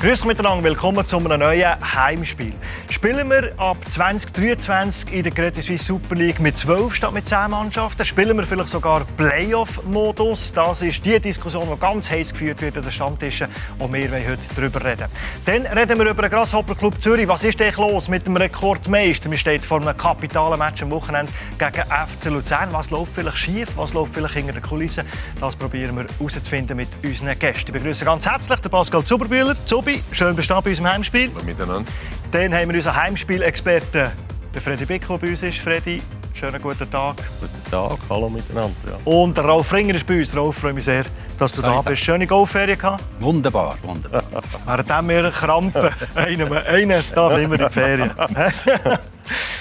Grüß miteinander, willkommen zu einem neuen Heimspiel. Spielen wir ab 2023 in der Credit Suisse Super League mit 12 statt mit 10 Mannschaften? Spielen wir vielleicht sogar Playoff-Modus? Das ist die Diskussion, die ganz heiß geführt wird an den Stammtischen und wir wollen heute darüber reden. Dann reden wir über den Grasshopper Club Zürich. Was ist denn los mit dem Rekordmeister? Wir stehen vor einem kapitalen Match am Wochenende gegen FC Luzern. Was läuft vielleicht schief? Was läuft vielleicht hinter den Kulissen? Das probieren wir herauszufinden mit unseren Gästen. Ich begrüße ganz herzlich den Pascal Zuberbühler. Zubi Tobi, schön bist du bei unserem Heimspiel. Hallo miteinander. Dann haben wir unseren Heimspielexperten, den Freddy Bick, der bei uns ist. Freddy, schönen guten Tag. Guten Tag, hallo miteinander. Ja. Und der Ralf Ringer ist bei uns. Ralf, freue mich sehr, dass du da bist. Schöne Golfferien gehabt? Wunderbar, wunderbar. Während wir krampfen, einen, einen darf immer in die Ferien.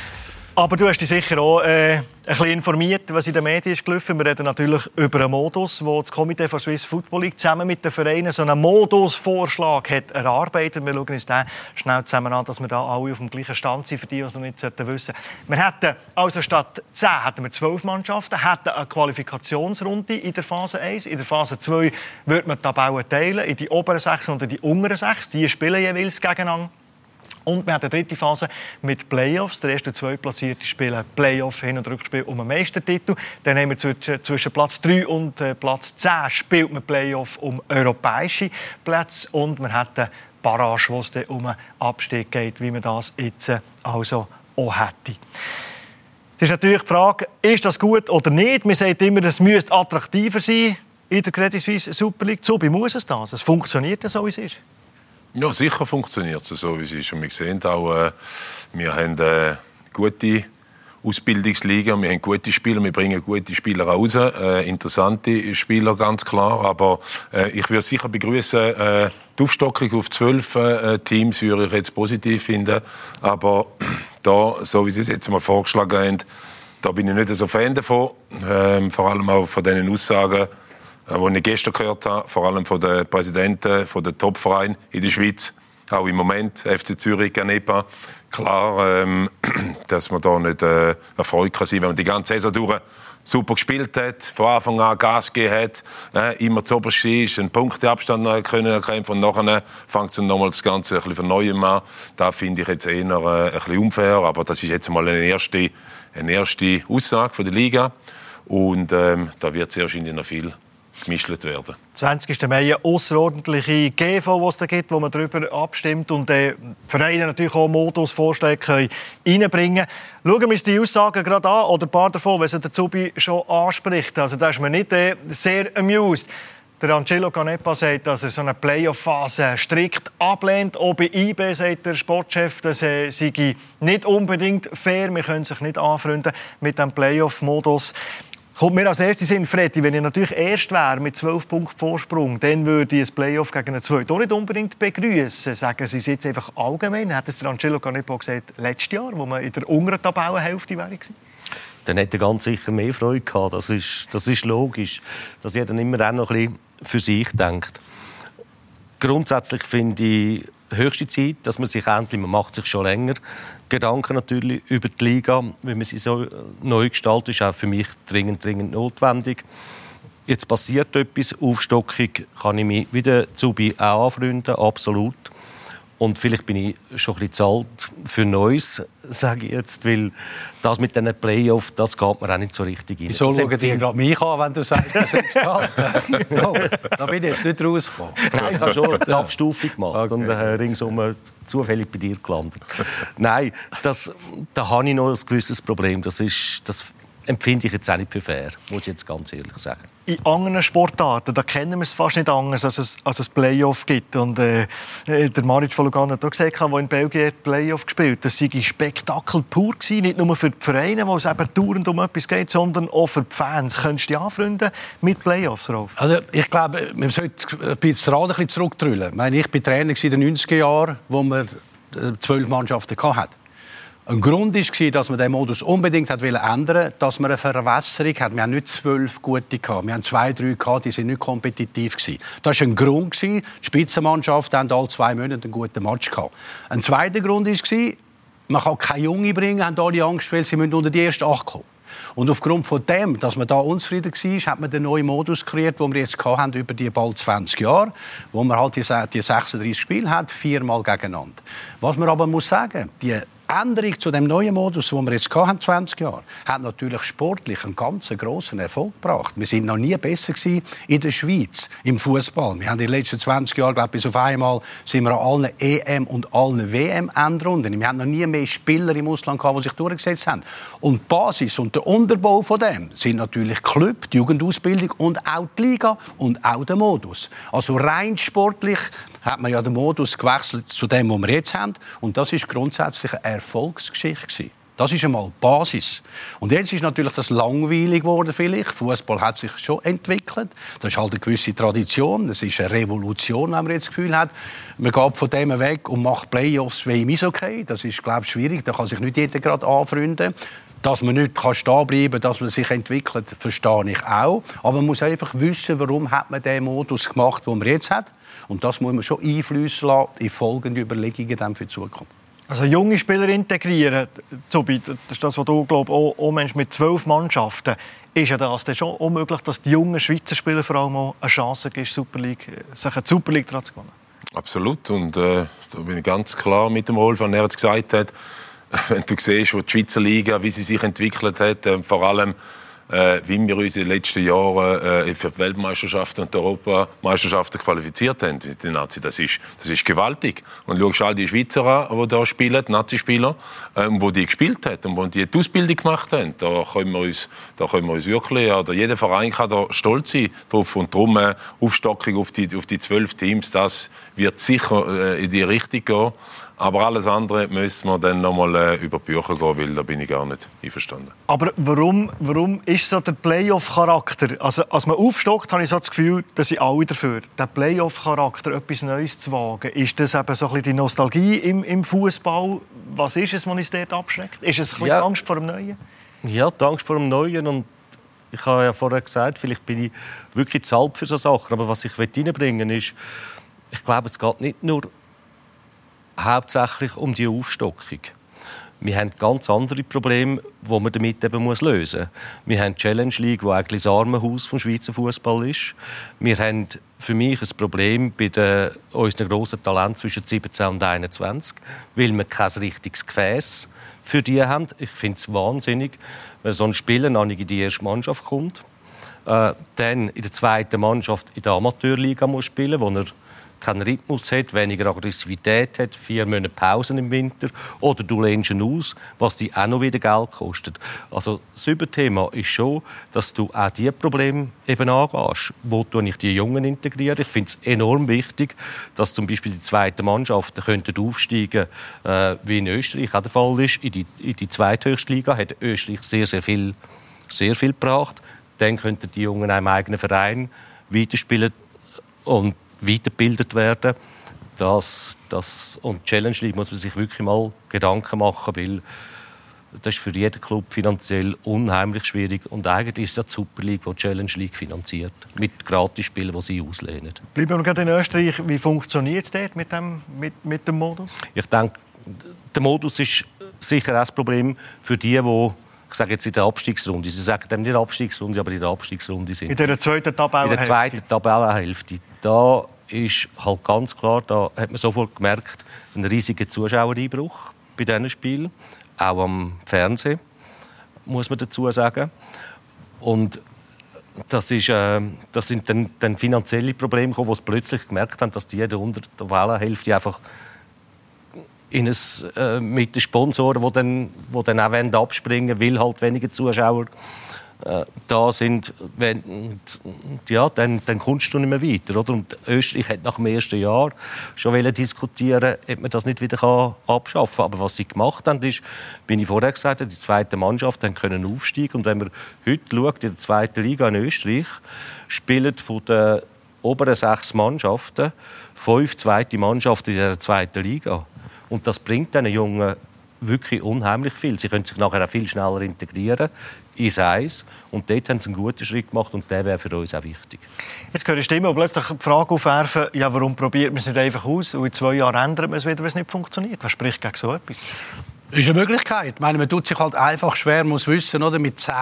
Aber du hast dich sicher auch äh, ein bisschen informiert, was in den Medien ist gelaufen. Wir reden natürlich über einen Modus, wo das Komitee von Swiss Football League zusammen mit den Vereinen so einen Modusvorschlag hat erarbeitet. Wir schauen uns den schnell zusammen an, dass wir da alle auf dem gleichen Stand sind, für die, die es noch nicht wissen Wir hätten also statt 10 hätten wir 12 Mannschaften, hätten eine Qualifikationsrunde in der Phase 1. In der Phase 2 würde man die Tabellen teilen in die oberen 6 und in die unteren 6. Die spielen jeweils gegeneinander. Und wir haben eine dritte Phase mit Playoffs. Der erste und zweite Platzierte spielen Playoff, Hin- und Rückspiel um einen Meistertitel. Dann haben wir zwischen Platz 3 und äh, Platz 10 spielt man Playoff um europäische Plätze. Und wir haben Barrage, wo es um einen Abstieg geht, wie man das jetzt äh, also auch hätte. Es ist natürlich die Frage, ist das gut oder nicht? Man sagt immer, es müsste attraktiver sein in der Credit Suisse Super League. So muss es das. Es funktioniert so, wie es ist. Ja, sicher funktioniert es so, wie es ist. Und wir sehen auch, äh, wir haben äh, gute Ausbildungsliga, wir haben gute Spieler, wir bringen gute Spieler raus, äh, interessante Spieler, ganz klar. Aber äh, ich würde sicher begrüßen, äh, die Aufstockung auf zwölf Teams würde ich jetzt positiv finden. Aber da, so wie Sie es jetzt mal vorgeschlagen haben, da bin ich nicht so Fan davon. Ähm, vor allem auch von diesen Aussagen, äh, die ich gestern gehört habe, vor allem von den Präsidenten von den Top-Vereinen in der Schweiz, auch im Moment, FC Zürich, Ganepa, klar, ähm, dass man da nicht äh, erfreut kann sein, wenn man die ganze Saison durch super gespielt hat, von Anfang an Gas gegeben hat, äh, immer zu oberst ist, einen Punkteabstand können erkämpfen und nachher fängt es dann nochmal das Ganze ein von Neuem an. Da finde ich jetzt eher äh, ein bisschen unfair, aber das ist jetzt mal eine erste, eine erste Aussage von der Liga und ähm, da wird sehr wahrscheinlich noch viel gemischt werden. 20. Mai eine außerordentliche GV, die es da gibt, wo man darüber abstimmt und äh, Vereine natürlich auch Modusvorschläge können reinbringen können. Schauen wir uns die Aussagen gerade an, oder ein paar davon, wenn der Zubi schon anspricht. Also da ist man nicht äh, sehr amused. Der Angelo Canepa sagt, dass er so eine Playoff-Phase strikt ablehnt. Auch bei IB sagt der Sportchef, dass äh, sei nicht unbedingt fair. Wir können sich nicht anfreunden mit dem Playoff-Modus. Kommt mir als erstes in Freddy, wenn ich natürlich erst wäre mit 12 Punkten Vorsprung, dann würde ich ein Playoff gegen einen Zweiten auch nicht unbedingt begrüßen. Sagen Sie es jetzt einfach allgemein. Hat es Angelo Canepo gesagt, letztes Jahr, wo man in der unteren Tabellenhälfte wäre? Dann hätte er ganz sicher mehr Freude gehabt. Das ist, das ist logisch, dass jeder immer auch noch ein bisschen für sich denkt. Grundsätzlich finde ich höchste Zeit, dass man sich endlich, man macht sich schon länger Gedanken natürlich über die Liga, wie man sie so neu gestaltet, ist auch für mich dringend, dringend notwendig. Jetzt passiert etwas, Aufstockung kann ich mich wieder zu auch anfreunden, absolut. Und vielleicht bin ich schon ein bisschen zu alt für Neues, sage ich jetzt, weil das mit diesen Playoffs, das geht mir auch nicht so richtig rein. Wieso schauen die gerade mich an, wenn du sagst, du sagst no, Da bin ich jetzt nicht rausgekommen. Nein, ich habe schon eine Abstufung gemacht okay. und äh, ringsum zufällig bei dir gelandet. Nein, das, da habe ich noch ein gewisses Problem. Das, ist, das empfinde ich jetzt auch nicht für fair, muss ich jetzt ganz ehrlich sagen. In anderen Sportarten, da kennen wir es fast nicht anders, als es, als es Playoff gibt. Und äh, äh der Maric von Lugano hat auch gesagt, der in Belgien Playoff gespielt das sei Spektakel pur gewesen, nicht nur für die Vereine, wo es eben dauernd um etwas geht, sondern auch für die Fans. Könntest du dich anfreunden mit Playoffs, Rolf? Also ich glaube, man sollte das Rad ein. Ich, meine, ich war Trainer in den 90er Jahren, wo man äh, zwölf Mannschaften hatte. Ein Grund war, dass man den Modus unbedingt hat ändern dass man eine Verwässerung hat. Wir haben nicht zwölf gute gehabt. Wir haben zwei, drei gehabt, die sind nicht kompetitiv gewesen. Das war ein Grund. Die Spitzenmannschaft haben alle zwei Monate einen guten Match gehabt. Ein zweiter Grund war, man kann keine Junge bringen, haben alle Angst, weil sie unter die ersten acht kommen Und aufgrund von dem, dass man da unzufrieden war, hat man den neuen Modus kreiert, den wir jetzt haben über die bald 20 Jahre, wo man halt die 36 Spiele hat, viermal gegeneinander. Was man aber muss sagen, die Änderung zu dem neuen Modus, den wir jetzt haben, 20 Jahre, hat natürlich sportlich einen ganz großen Erfolg gebracht. Wir sind noch nie besser gewesen in der Schweiz im Fußball. Wir haben in den letzten 20 Jahren, glaube ich, bis auf einmal sind wir an allen EM und allen WM-Endrunden. Wir haben noch nie mehr Spieler im Ausland gehabt, die sich durchgesetzt haben. Und die Basis und der Unterbau von dem sind natürlich Club, die Jugendausbildung und auch die Liga und auch der Modus. Also rein sportlich hat man ja den Modus gewechselt zu dem, was wir jetzt haben. Und das ist grundsätzlich eine Erfolgsgeschichte. Das ist einmal die Basis. Und jetzt ist natürlich das langweilig geworden vielleicht. Fußball hat sich schon entwickelt. Das ist halt eine gewisse Tradition. Das ist eine Revolution, wenn man jetzt das Gefühl hat, man geht von dem weg und macht Playoffs wie im Eishockey. Das ist, glaube ich, schwierig. Da kann sich nicht jeder gerade anfreunden. Dass man nicht stehen bleiben kann, dass man sich entwickelt, verstehe ich auch. Aber man muss einfach wissen, warum hat man den Modus gemacht, den man jetzt hat. Und das muss man schon einfließen lassen in folgende Überlegungen dann für die Zukunft. Also junge Spieler integrieren, das ist das, was du glaubst, auch, auch Mensch mit zwölf Mannschaften, ist ja das dann schon unmöglich, dass die jungen Schweizer Spieler vor allem auch eine Chance gibt, Super League, sich eine Super League zu gewinnen. Absolut und äh, da bin ich ganz klar mit dem Rolf, wenn er jetzt gesagt hat, wenn du siehst, wo die Schweizer Liga, wie sie sich entwickelt hat, äh, vor allem äh, wie wir uns in den letzten Jahren äh, für die Weltmeisterschaften und die Europameisterschaften qualifiziert haben. Die Nazi, das ist, das ist gewaltig. Und schau all die Schweizer an, die da spielen, die Nazi-Spieler, äh, wo die gespielt haben und wo die die Ausbildung gemacht haben. Da können wir uns, da können wir uns wirklich, oder jeder Verein kann da stolz sein drauf. Und darum äh, Aufstockung auf die, auf die zwölf Teams, das wird sicher äh, in die Richtung gehen. Aber alles andere müssen wir dann noch mal äh, über die Bücher gehen, weil da bin ich gar nicht einverstanden. Aber warum, warum ist so der Playoff-Charakter? Also, als man aufstockt, habe ich so das Gefühl, dass sie alle dafür. Der Playoff-Charakter, etwas Neues zu wagen, ist das eben so ein bisschen die Nostalgie im, im Fußball? Was ist es, was uns dort abschreckt? Ist es ein bisschen ja. Angst vor dem Neuen? Ja, die Angst vor dem Neuen und ich habe ja vorher gesagt, vielleicht bin ich wirklich zu alt für so Sachen. Aber was ich reinbringen will, ist, ich glaube, es geht nicht nur hauptsächlich um die Aufstockung. Wir haben ganz andere Probleme, die man damit eben muss lösen muss. Wir haben die Challenge League, die eigentlich das Armenhaus vom Schweizer Fußball ist. Wir haben für mich ein Problem bei den, unseren grossen Talenten zwischen 17 und 21, weil wir kein richtiges Gefäß für die haben. Ich finde es wahnsinnig, wenn so ein Spieler noch nicht in die erste Mannschaft kommt, äh, dann in der zweiten Mannschaft in der Amateurliga muss spielen, er keinen Rhythmus hat, weniger Aggressivität hat, vier Monate Pausen im Winter oder du lehnst ihn aus, was dir auch noch wieder Geld kostet. Also das Überthema ist schon, dass du auch diese Probleme eben angehst. Wo tue ich die Jungen integrieren? Ich finde es enorm wichtig, dass zum Beispiel die zweiten Mannschaften könnten aufsteigen äh, wie in Österreich auch der Fall ist. In die, in die zweithöchste Liga hat Österreich sehr, sehr viel, sehr viel gebracht. Dann könnten die Jungen in einem eigenen Verein weiterspielen und weitergebildet werden. Das, das, und Challenge League muss man sich wirklich mal Gedanken machen, weil das ist für jeden Club finanziell unheimlich schwierig. Und eigentlich ist es die Super League, die Challenge League finanziert. Mit Gratisspielen, die sie auslehnen. Bleiben wir gerade in Österreich. Wie funktioniert es dort mit dem, mit, mit dem Modus? Ich denke, der Modus ist sicher ein Problem für die, die ich sage jetzt in der Abstiegsrunde. Sie sagen dem nicht Abstiegsrunde, aber in der Abstiegsrunde sind. In der zweiten Tabellenhälfte. In der zweiten Tabellenhälfte. Da ist halt ganz klar, da hat man sofort gemerkt, ein riesiger Zuschauereinbruch bei diesen Spielen, auch am Fernsehen, muss man dazu sagen. Und das, ist, äh, das sind dann, dann finanzielle Probleme gekommen, wo sie plötzlich gemerkt haben, dass die unter der Wellenhälfte einfach in ein, äh, mit den Sponsoren, die dann, die dann auch abspringen wollen, weil halt weniger Zuschauer äh, da sind, wenn, ja, dann, dann kommst du nicht mehr weiter. Oder? Und Österreich hat nach dem ersten Jahr schon diskutieren, ob man das nicht wieder abschaffen kann. Aber was sie gemacht haben, ist, wie ich vorher gesagt habe, die zweite Mannschaft können aufsteigen. Und wenn man heute schaut, in der zweiten Liga in Österreich, spielen von den oberen sechs Mannschaften fünf zweite Mannschaften in der zweiten Liga. Und das bringt diesen Jungen wirklich unheimlich viel. Sie können sich nachher auch viel schneller integrieren ins Eis. Und dort haben sie einen guten Schritt gemacht und der wäre für uns auch wichtig. Jetzt höre ich Stimmen und plötzlich die Frage aufwerfen, ja, warum probiert man es nicht einfach aus und in zwei Jahren ändert man es wieder, wenn es nicht funktioniert. Was spricht gegen so etwas? Ist eine Möglichkeit. Ich meine, man tut sich halt einfach schwer, muss wissen, oder? Mit 10,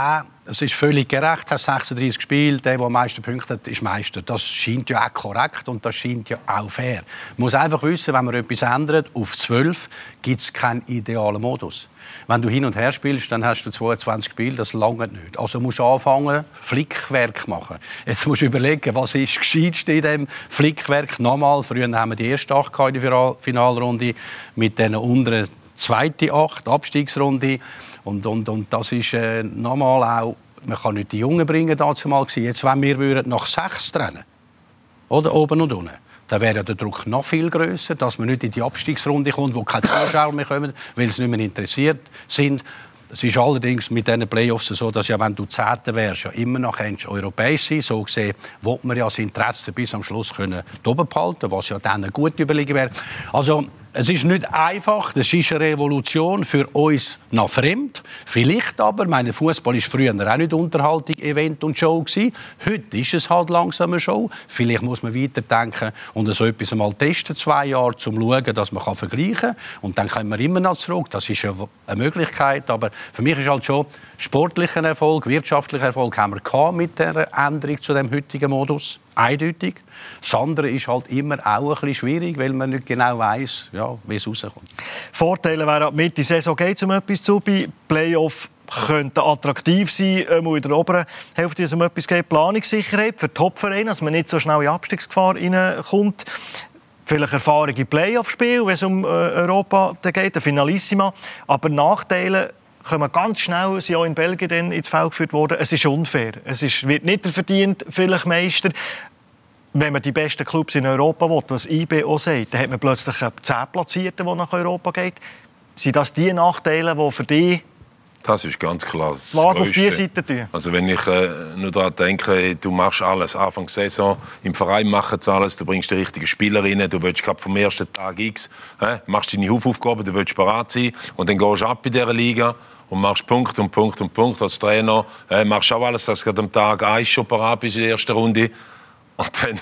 es ist völlig gerecht, hast 36 gespielt, der, der am meisten Punkte hat, ist Meister. Das scheint ja auch korrekt und das scheint ja auch fair. Man muss einfach wissen, wenn man etwas ändert, auf 12 gibt es keinen idealen Modus. Wenn du hin und her spielst, dann hast du 22 Spiele, das lange nicht. Also musst du anfangen, Flickwerk machen. Jetzt musst du überlegen, was ist gescheit in diesem Flickwerk. Nochmal, früher haben wir die erste Acht in der Finalrunde mit den unteren zweite Acht, Abstiegsrunde. Und, und, und das ist äh, nochmal auch, man kann nicht die Jungen bringen, dazu mal gewesen. Jetzt, wenn wir würden nach sechs trennen, oder oben und unten, dann wäre der Druck noch viel größer, dass man nicht in die Abstiegsrunde kommt, wo keine Zuschauer mehr kommen, weil sie nicht mehr interessiert sind. Es ist allerdings mit diesen Playoffs so, dass ja, wenn du Zehnter wärst, ja immer noch europäisch sein So gesehen, will man ja das Interesse bis am Schluss können oben behalten, was ja dann eine gute Überlegung wäre. Also es ist nicht einfach, das ist eine Revolution für uns noch fremd. Vielleicht aber, meine Fußball ist früher auch nicht Unterhaltung, Event und Show gewesen. Heute ist es halt langsam eine Show. Vielleicht muss man weiterdenken und so etwas mal testen, zwei Jahre, um zu schauen, dass man vergleichen kann. Und dann kommen wir immer noch zurück. Das ist eine Möglichkeit. Aber für mich ist halt schon sportlicher Erfolg, wirtschaftlicher Erfolg haben wir mit der Änderung zu dem heutigen Modus eindeutig. Das andere ist halt immer auch ein bisschen schwierig, weil man nicht genau weiß, ja, wie es rauskommt. Vorteile wären, mit der Saison geht es um etwas zu. Bei Playoff könnte attraktiv sein, ähm, in der oberen Hälfte, es um etwas geht. Planungssicherheit für Topvereine, dass man nicht so schnell in Abstiegsgefahr reinkommt. Vielleicht Erfahrung im Playoff-Spiel, wenn es um äh, Europa geht, ein Finalissima. Aber Nachteile kommen ganz schnell, sind auch in Belgien ins Feld geführt worden. Es ist unfair. Es ist, wird nicht verdient, vielleicht Meister. Wenn man die besten Clubs in Europa will, was IB auch sagt, dann hat man plötzlich einen 10 Platzierten, der nach Europa geht. Sind das die Nachteile, die für dich das ist ganz klar das Lager auf diese Seite tun. Also wenn ich äh, nur daran denke, du machst alles Anfang Saison, im Verein machen sie alles, du bringst die richtigen Spieler rein, du willst gerade vom ersten Tag X, äh, machst deine Haufaufgaben, du willst bereit sein und dann gehst du ab in dieser Liga und machst Punkt und Punkt und Punkt als Trainer. Äh, machst auch alles, dass du am Tag 1 schon parat bist in der ersten Runde. Und dann,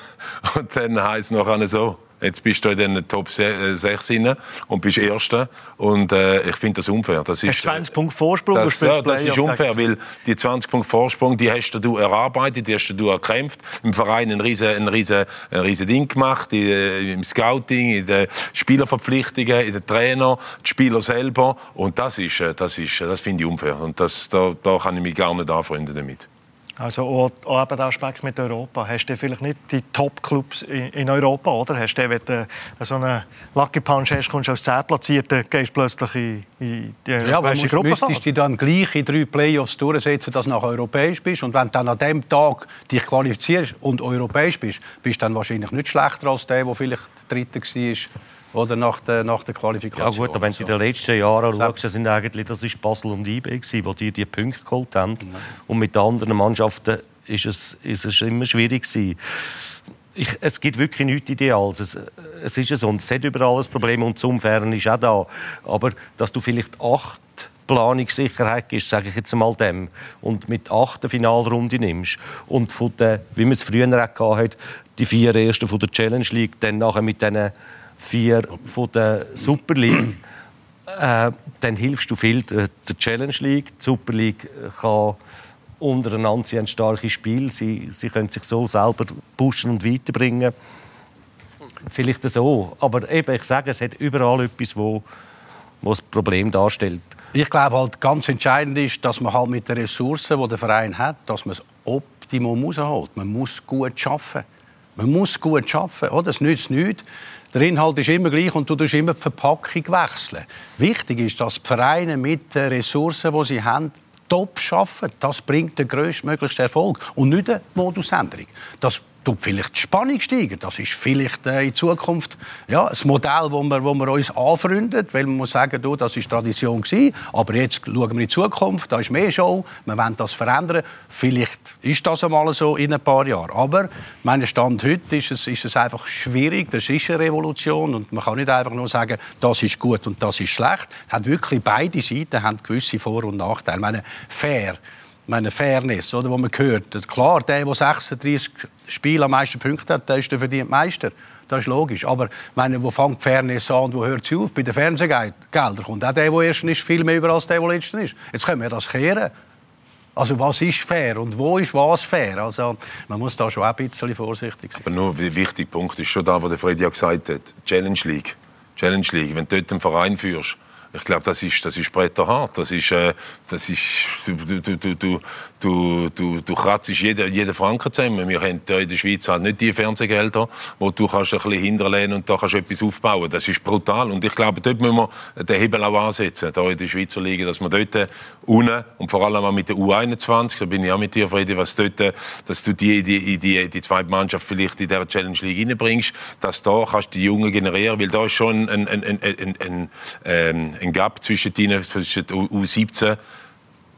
und dann heisst es noch so, Jetzt bist du in den Top 6 äh, und bist Erster. Und äh, ich finde das unfair. Das ist, 20 Punkte Vorsprung. Das, ja, das ist unfair, weil die 20 Punkte Vorsprung, die hast du erarbeitet, die hast du erkämpft. Im Verein ein riesen, ein riesen, ein riesen Ding gemacht, äh, im Scouting, in den Spielerverpflichtungen, in den Trainer, die Spieler selber. Und das ist, äh, das ist, das finde ich unfair. Und das, da, da kann ich mich gar nicht anfreunden damit. Also auch, auch der Aspekt mit Europa. Hast du vielleicht nicht die Top-Clubs in, Europa, oder? Hast du, wenn du so einen Lucky Punch hast, kommst du als 10 Platzierte, gehst plötzlich in, in die ja, aber musst, müsstest du dann gleich in drei Playoffs durchsetzen, dass du nach europäisch bist. Und wenn du dann an dem Tag dich qualifizierst und europäisch bist, bist du dann wahrscheinlich nicht schlechter als der, der vielleicht Dritter war oder nach der, nach der Qualifikation. Ja gut, wenn du in den letzten Jahren schaust, sind eigentlich, das ist Basel und IB die die, die Punkte geholt haben. Ja. Und mit den anderen Mannschaften ist es, ist es immer schwierig gewesen. Ich, es gibt wirklich nichts Ideales. Es, es ist so, und es hat überall ein Problem und das Umfahren ist auch da. Aber dass du vielleicht acht Planungssicherheit gibst, sage ich jetzt einmal dem, und mit acht Finalrunde nimmst und von der, wie man es früher auch hatte, die vier ersten von der Challenge League, dann nachher mit diesen vier von der Super League, äh, dann hilfst du viel der Challenge League. Die Super League kann untereinander sie ein starkes Spiel. Sie, sie können sich so selber pushen und weiterbringen. Vielleicht so. Aber eben, ich sage, es hat überall etwas, wo, wo das Problem darstellt. Ich glaube halt, ganz entscheidend ist, dass man halt mit den Ressourcen, die der Verein hat, dass man das Optimum rausholt. Man muss gut arbeiten. Man muss gut arbeiten. Oh, das nützt nichts, der Inhalt ist immer gleich und du tust immer die Verpackung wechseln. Wichtig ist, dass die Vereine mit den Ressourcen, die sie haben, top arbeiten. Das bringt den größtmöglichen Erfolg und nicht eine Modusänderung. Das tut vielleicht die Spannung steigen. Das ist vielleicht äh, in Zukunft ja, ein Modell, wo wir, wo wir uns anfreunden, weil man muss sagen, du, das ist Tradition gewesen, aber jetzt schauen wir in die Zukunft, da ist mehr Show, wir wollen das verändern. Vielleicht ist das einmal so in ein paar Jahren. Aber mein Stand heute ist es, ist es einfach schwierig, das ist eine Revolution und man kann nicht einfach nur sagen, das ist gut und das ist schlecht. Hat wirklich beide Seiten haben gewisse Vor- und Nachteile. Ich meine, fair meine Fairness, oder, wo man hört. Klar, der, der 36 Spiele am meisten Punkte hat, der ist der verdient Meister. Das ist logisch. Aber meine, wo fängt Fairness an und wo hört sie auf? Bei den Fernsehgeldern kommt auch der, der ersten ist, viel mehr über als der, der letzten ist. Jetzt können wir das kehren. Also was ist fair und wo ist was fair? Also man muss da schon ein bisschen vorsichtig sein. Aber nur ein wichtiger Punkt ist schon da, wo der Freddy ja gesagt hat. Challenge League. Challenge League. Wenn du dort einen Verein führst, ich glaube, das ist, das ist bretterhart. Das ist, äh, das ist, du, du, du, du, du, du, kratzt jeden, jeden Franken zusammen. Wir haben in der Schweiz halt nicht die Fernsehgelder, wo du kannst ein bisschen hinterlehnen und da kannst etwas aufbauen. Das ist brutal. Und ich glaube, dort müssen wir den Hebel auch ansetzen, hier in der Schweizer Liga, dass wir dort unten und vor allem auch mit der U21, da bin ich auch mit dir, Freddy, was dort, dass du die, die, die, die zweite Mannschaft vielleicht in dieser Challenge League reinbringst, dass da kannst du die Jungen generieren, weil da ist schon ein, ein, ein, ein, ein, ähm, ein Gap zwischen, die, zwischen U17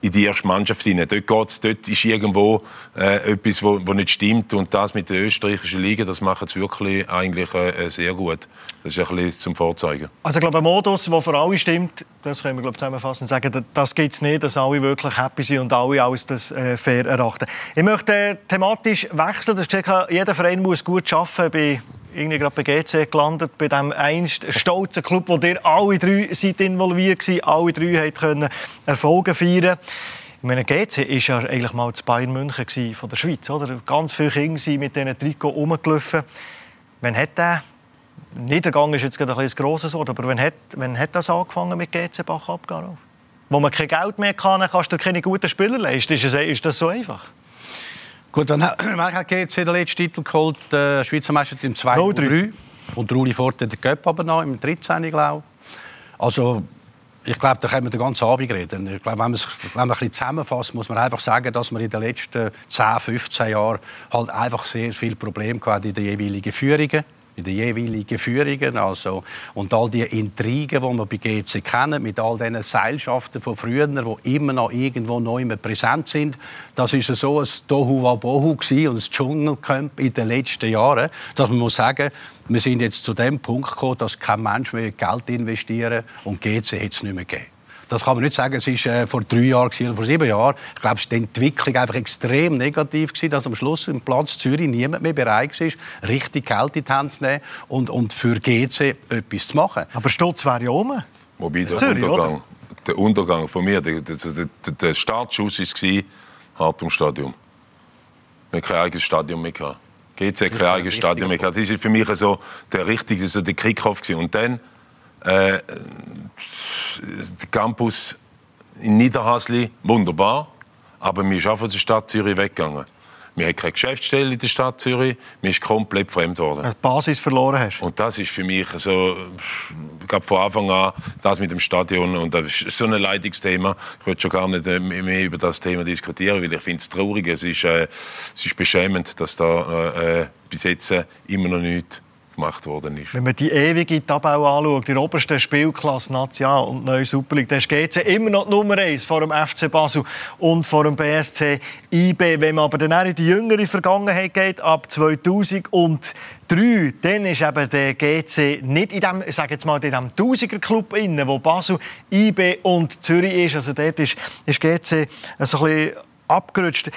in die erste Mannschaft hinein. Dort, geht's, dort ist irgendwo äh, etwas, wo, wo nicht stimmt. Und das mit der österreichischen Liga, das macht es wirklich eigentlich äh, sehr gut. Das ist ein bisschen zum Vorzeigen. Also ich glaube, ein Modus, der für alle stimmt, das können wir glaube zusammenfassen und sagen, das gibt es nicht, dass alle wirklich happy sind und alle alles das äh, fair erachten. Ich möchte äh, thematisch wechseln. Du hast gesagt, jeder Verein muss gut arbeiten bei irgendwie gerade bei GC gelandet, bei dem einst stolzen Club, wo ihr alle drei seid involviert waren, alle drei können Erfolge feiern. Ich meine, GC war ja eigentlich mal das Bayern München von der Schweiz, oder? Ganz viele Kinder sind mit diesen Trikots rumgelaufen. Wann hat der Niedergang ist jetzt gerade ein, ein grosses Wort, aber wann hat, wann hat das angefangen mit GC Bach abgegangen? Wo man kein Geld mehr kann, kannst du keine guten Spieler leisten. Ist, ist das so einfach? Gut, dann hat GC den letzten Titel geholt, äh, Schweizer Meister im 2-3. Und Ruli Forte den Cup aber noch im 13. glaube Also ich glaube, da können wir den ganzen Abend reden. Ich glaube, wenn man man ein bisschen zusammenfasst, muss man einfach sagen, dass wir in den letzten 10, 15 Jahren halt einfach sehr viele Probleme hatten in den jeweiligen Führungen in den jeweiligen Führungen. Also, und all die Intrigen, die wir bei GC kennen, mit all diesen Seilschaften von früher, die immer noch irgendwo neu präsent sind, das ist so ein Tohu Wabohu und ein Dschungelcamp in den letzten Jahren, dass man muss sagen, wir sind jetzt zu dem Punkt gekommen, dass kein Mensch mehr Geld investieren und GC hat es nicht mehr gegeben. Das kann man nicht sagen, es war äh, vor drei Jahren oder vor sieben Jahren. Ich glaube, die Entwicklung einfach extrem negativ gewesen, dass am Schluss im Platz Zürich niemand mehr bereit war, richtig Geld in die Hand zu nehmen und, und für GC etwas zu machen. Aber Stutz wäre ja oben. Wobei der, Zürich, Untergang, der Untergang von mir, der, der, der, der Startschuss war Hartum Stadion. Wir hatten kein eigenes Stadion mehr. GC kein eigenes Stadion mehr. Das war für mich so der richtige, so der Kickoff. Und dann äh, der Campus in Niederhasli, wunderbar, aber mir ist auch von der Stadt Zürich weggegangen. Wir haben keine Geschäftsstelle in der Stadt Zürich. Mir ist komplett fremd geworden. Als Basis verloren hast. Und das ist für mich so, ich glaube von Anfang an, das mit dem Stadion. Und das ist so ein Leitungsthema. Ich will schon gar nicht äh, mehr über das Thema diskutieren, weil ich finde es traurig. Es ist, äh, es ist beschämend, dass da äh, bis jetzt immer noch nichts gemacht worden ist. Wenn man die ewige Tabelle anschaut, die oberste Spielklasse National und neue Super dann geht es immer noch die Nummer 1 vor dem FC Basel und vor dem BSC IB. Wenn man aber dann in die jüngere Vergangenheit geht, ab 2003, dann ist eben der GC nicht in dem, sage jetzt mal, in dem Tausiger Club inne, wo Basel, IB und Zürich ist. Also dort ist, ist GC ein bisschen abgerutscht.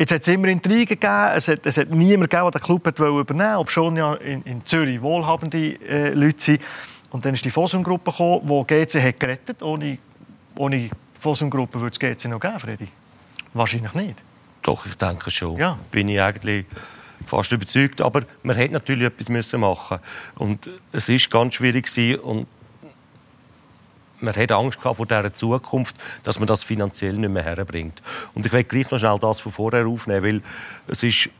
Jetzt hat es immer Intrigen gegeben. Es hat, es hat niemand gegeben, der den Club übernehmen wollte, ob schon ja in, in Zürich wohlhabende äh, Leute sind. Und dann ist die Fosun-Gruppe gekommen, die GC hat gerettet Ohne, ohne Fosun-Gruppe würde es GC noch geben, Freddy? Wahrscheinlich nicht. Doch, ich denke schon. Ja. Bin ich eigentlich fast überzeugt. Aber man hätte natürlich etwas müssen machen Und es ist ganz schwierig gewesen. und man hat Angst vor dieser Zukunft, dass man das finanziell nicht mehr herbringt. Und ich will gleich noch schnell das von vorher aufnehmen, weil es ist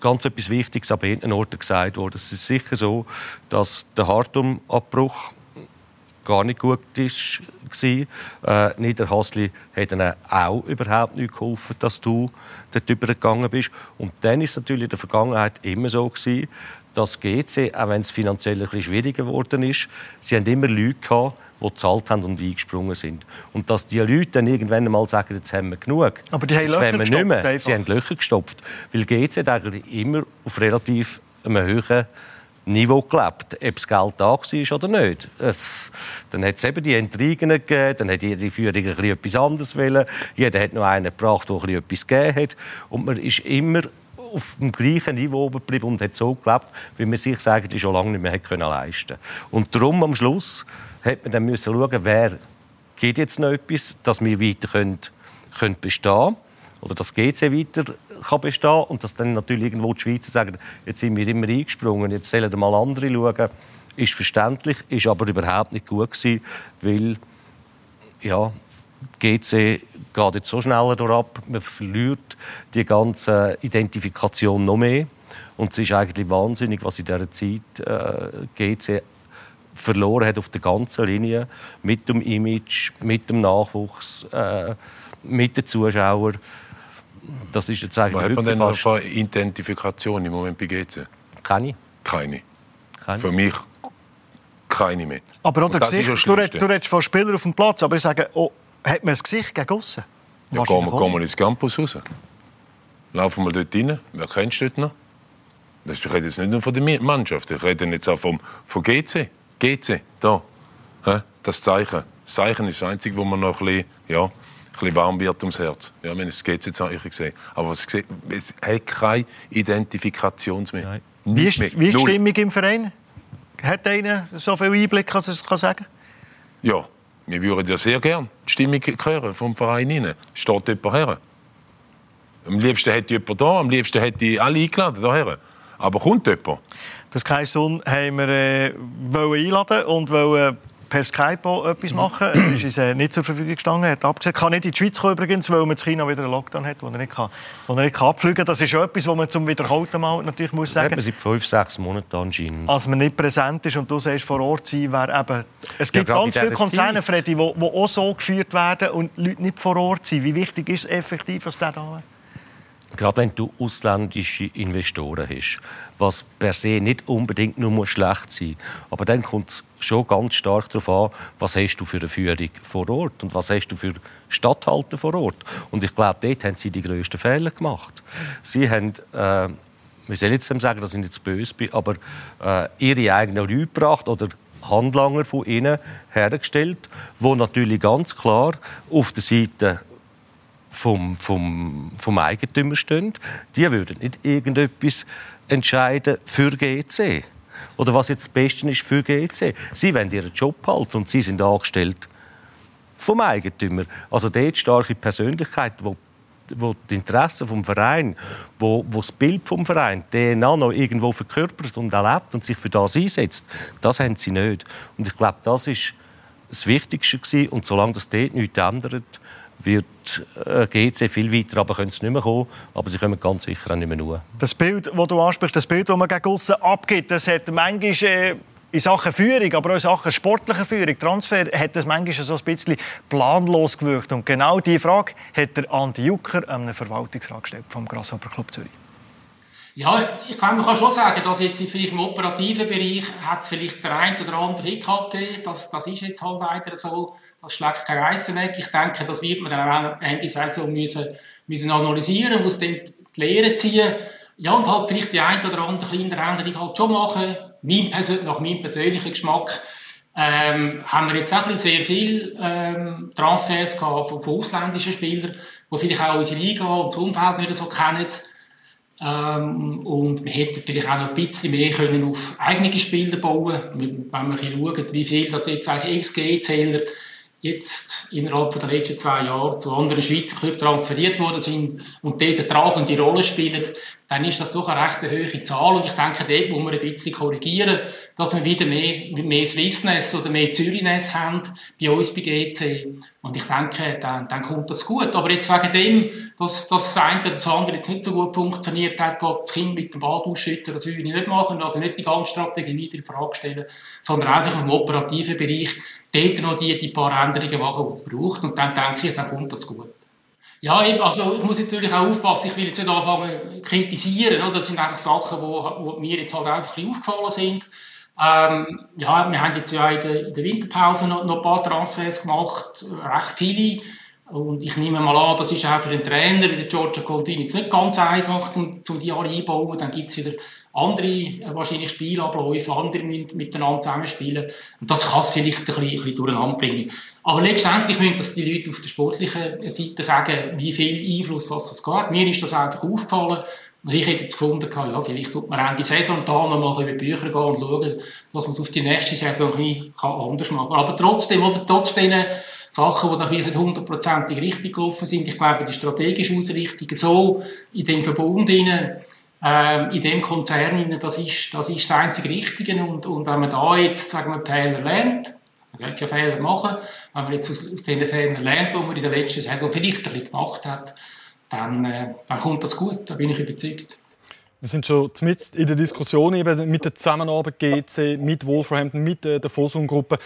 ganz etwas Wichtiges an beiden Orten gesagt worden. Es ist sicher so, dass der Hartum-Abbruch gar nicht gut ist, war. Äh, Niederhasli hat ihnen auch überhaupt nicht geholfen, dass du dort übergegangen bist. Und dann ist es natürlich in der Vergangenheit immer so gewesen, dass GC, auch wenn es finanziell ein bisschen schwieriger geworden ist, sie haben immer Leute gehabt, die gezahlt haben und eingesprungen sind. Und dass die Leute dann irgendwann einmal sagen, jetzt haben wir genug. Aber die haben Löcher wir nicht mehr. Sie haben Löcher gestopft. Weil GC eigentlich immer auf relativ einem hohen Niveau gelebt, ob das Geld da war oder nicht. Es, dann hat es eben die Intrigen gegeben, dann hat jede Führung ein etwas anderes wollen. Jeder hat noch einen gebracht, der etwas gegeben hat. Und man ist immer auf dem gleichen Niveau geblieben und hat so gelebt, wie man sich eigentlich schon lange nicht mehr hätte leisten können. Und darum am Schluss hat man dann müssen schauen, wer geht jetzt noch etwas, dass wir weiter können, können bestehen oder das GC weiter kann bestehen. Und dass dann natürlich irgendwo die Schweizer sagen, jetzt sind wir immer eingesprungen, jetzt sollen mal andere schauen, ist verständlich, ist aber überhaupt nicht gut gewesen, weil ja, GC geht jetzt so schneller ab, man verliert die ganze Identifikation noch mehr. Und es ist eigentlich wahnsinnig, was in dieser Zeit äh, GC verloren hat auf der ganzen Linie mit dem Image, mit dem Nachwuchs, äh, mit den Zuschauern das ist jetzt eigentlich Was hat man denn noch für Identifikation im Moment bei GC? Keine. Keine. keine. Für mich keine mehr. Aber oder Gesicht, du, du redest von Spielern auf dem Platz, aber ich sage, oh, hat man das Gesicht gegen aussen? Ja, gehen wir, gehen wir ins Campus raus. Laufen wir dort rein. Wer kennst du dort noch? Das, ich rede jetzt nicht nur von der Mannschaft, ich rede jetzt auch vom, von GC. GC, da. Das Zeichen. Das Zeichen ist das Einzige, wo man noch ein bisschen, ja, bisschen warm wird ums Herz. Ja, wenn es geht jetzt eigentlich gesehen. Aber was gesehen, es hat keine Identifikation mehr. Wie ist, wie ist die Stimmung im Verein? Hat einer so viel Einblick, als er es sagen kann? Ja, wir würden ja sehr gerne die Stimmung hören vom Verein rein. Steht jemand her? Am liebsten hätte jemand da, am liebsten hätte ich alle eingeladen daher. Aber kommt jemand? Das Kaisun haben wir äh, einladen und wollen per Skype etwas machen. Er ist uns äh, nicht zur Verfügung gestanden, hat abgesagt. Kann nicht in die Schweiz kommen übrigens, weil man in China wieder einen Lockdown hat, wo er nicht, kann, wo er nicht kann abfliegen kann. Das ist etwas, was man zum wiederholten Mal natürlich muss sagen. Das seit fünf, sechs Monaten anscheinend. Als man nicht präsent ist und du sagst, vor Ort sein, wäre eben... Es gibt ja, ganz viele Konzerne, Freddy, die auch so geführt werden und Leute nicht vor Ort sind. Wie wichtig ist es effektiv, was der da wäre? Gerade wenn du ausländische Investoren hast, was per se nicht unbedingt nur schlecht sein muss. Aber dann kommt es schon ganz stark darauf an, was hast du für eine Führung vor Ort und was hast du für Stadthalter vor Ort. Und ich glaube, dort haben sie die grössten Fehler gemacht. Sie haben, äh, wir sollen jetzt sagen, dass ich nicht böse bin, aber äh, ihre eigenen Leute gebracht oder Handlanger von ihnen hergestellt, wo natürlich ganz klar auf der Seite vom, vom, vom Eigentümer stehen, die würden nicht irgendetwas entscheiden für GC. Oder was jetzt das Beste ist für GC. Sie wollen ihren Job halten und sie sind angestellt vom Eigentümer. Also dort starke Persönlichkeit, wo wo die Interessen vom Verein, wo, wo das Bild vom Verein, DNA noch irgendwo verkörpert und erlebt und sich für das einsetzt, das haben sie nicht. Und ich glaube, das ist das Wichtigste gewesen. Und solange das dort nichts ändert, wird äh, GC viel weiter, aber können sie nicht mehr kommen. Aber sie kommen ganz sicher auch nicht mehr nur. Das Bild, das du ansprichst, das Bild, das man gegen aussen abgibt, das hat manchmal äh, in Sachen Führung, aber auch in Sachen sportlicher Führung, Transfer, hat das manchmal so ein bisschen planlos gewirkt. Und genau diese Frage hat der Andi Jucker einem Verwaltungsrat gestellt vom Grasshopper Club Zürich. Ja, ich, ich kann, man kann schon sagen, dass jetzt vielleicht im operativen Bereich hat es vielleicht der ein oder andere Hickhack gegeben. Das, das ist jetzt halt leider so. Das schlägt kein Reissen weg. Ich denke, das wird man dann auch Ende Saison müssen, müssen analysieren, muss dann die Lehre ziehen. Ja, und halt vielleicht die ein oder andere kleinere Änderung halt schon machen. Mein, nach meinem persönlichen Geschmack ähm, haben wir jetzt auch sehr viele ähm, Transfers gehabt von, von ausländischen Spielern, die vielleicht auch unsere Liga und das Umfeld nicht so kennen. Ähm, und wir hätten vielleicht auch noch ein bisschen mehr können auf eigene Spieler bauen wenn wir schauen, wie viel das jetzt eigentlich XG-Zähler jetzt innerhalb der letzten zwei Jahre zu anderen Schweizer Clubs transferiert worden sind und dort eine tragende Rolle spielen, dann ist das doch eine recht hohe Zahl. Und ich denke, dort muss man ein bisschen korrigieren, dass wir wieder mehr, mehr Swissness oder mehr Zürichnes haben bei uns bei GC. Und ich denke, dann, dann kommt das gut. Aber jetzt wegen dem, dass, dass das eine oder das andere jetzt nicht so gut funktioniert hat, geht das Kind mit dem Ball ausschütten, das will ich nicht machen. Also nicht die ganze Strategie wieder in Frage stellen, sondern einfach auf dem operativen Bereich dort noch die, die paar Änderungen machen, die es braucht. Und dann denke ich, dann kommt das gut. Ja, also ich muss natürlich auch aufpassen, ich will jetzt nicht anfangen kritisieren. Oder? Das sind einfach Sachen, die, mir jetzt halt einfach ein aufgefallen sind. Ähm, ja, wir haben jetzt ja in der, in der Winterpause noch, noch, ein paar Transfers gemacht, recht viele. Und ich nehme mal an, das ist auch für den Trainer, wie der Giorgio Contini, jetzt nicht ganz einfach, um, um die alle einzubauen. Dann gibt es wieder andere äh, wahrscheinlich Spielabläufe, andere miteinander zusammenspielen. Und das kann es vielleicht ein bisschen, bisschen durcheinander bringen. Aber letztendlich müssen das die Leute auf der sportlichen Seite sagen, wie viel Einfluss das hat. Mir ist das einfach aufgefallen. Ich hätte jetzt gefunden, ja, vielleicht tut man Ende Saison da noch mal über die Bücher gehen und schauen, dass man es auf die nächste Saison ein anders machen kann. Aber trotzdem, oder trotz diesen Sachen, die da vielleicht nicht hundertprozentig richtig gelaufen sind, ich glaube, die strategische Ausrichtung so in dem Verbund ähm, in dem Konzern, das ist, das ist das einzige Richtige. Und, und wenn man da jetzt, sagen wir, Fehler lernt, man darf ja Fehler machen, wenn man jetzt aus, aus diesen Fehlern lernt, die man in der letzten Saison vielleicht gemacht hat, dann, äh, dann kommt das gut, da bin ich überzeugt. Wir sind schon mit in der Diskussion eben mit der Zusammenarbeit GC, mit Wolverhampton, mit äh, der Fosun-Gruppe.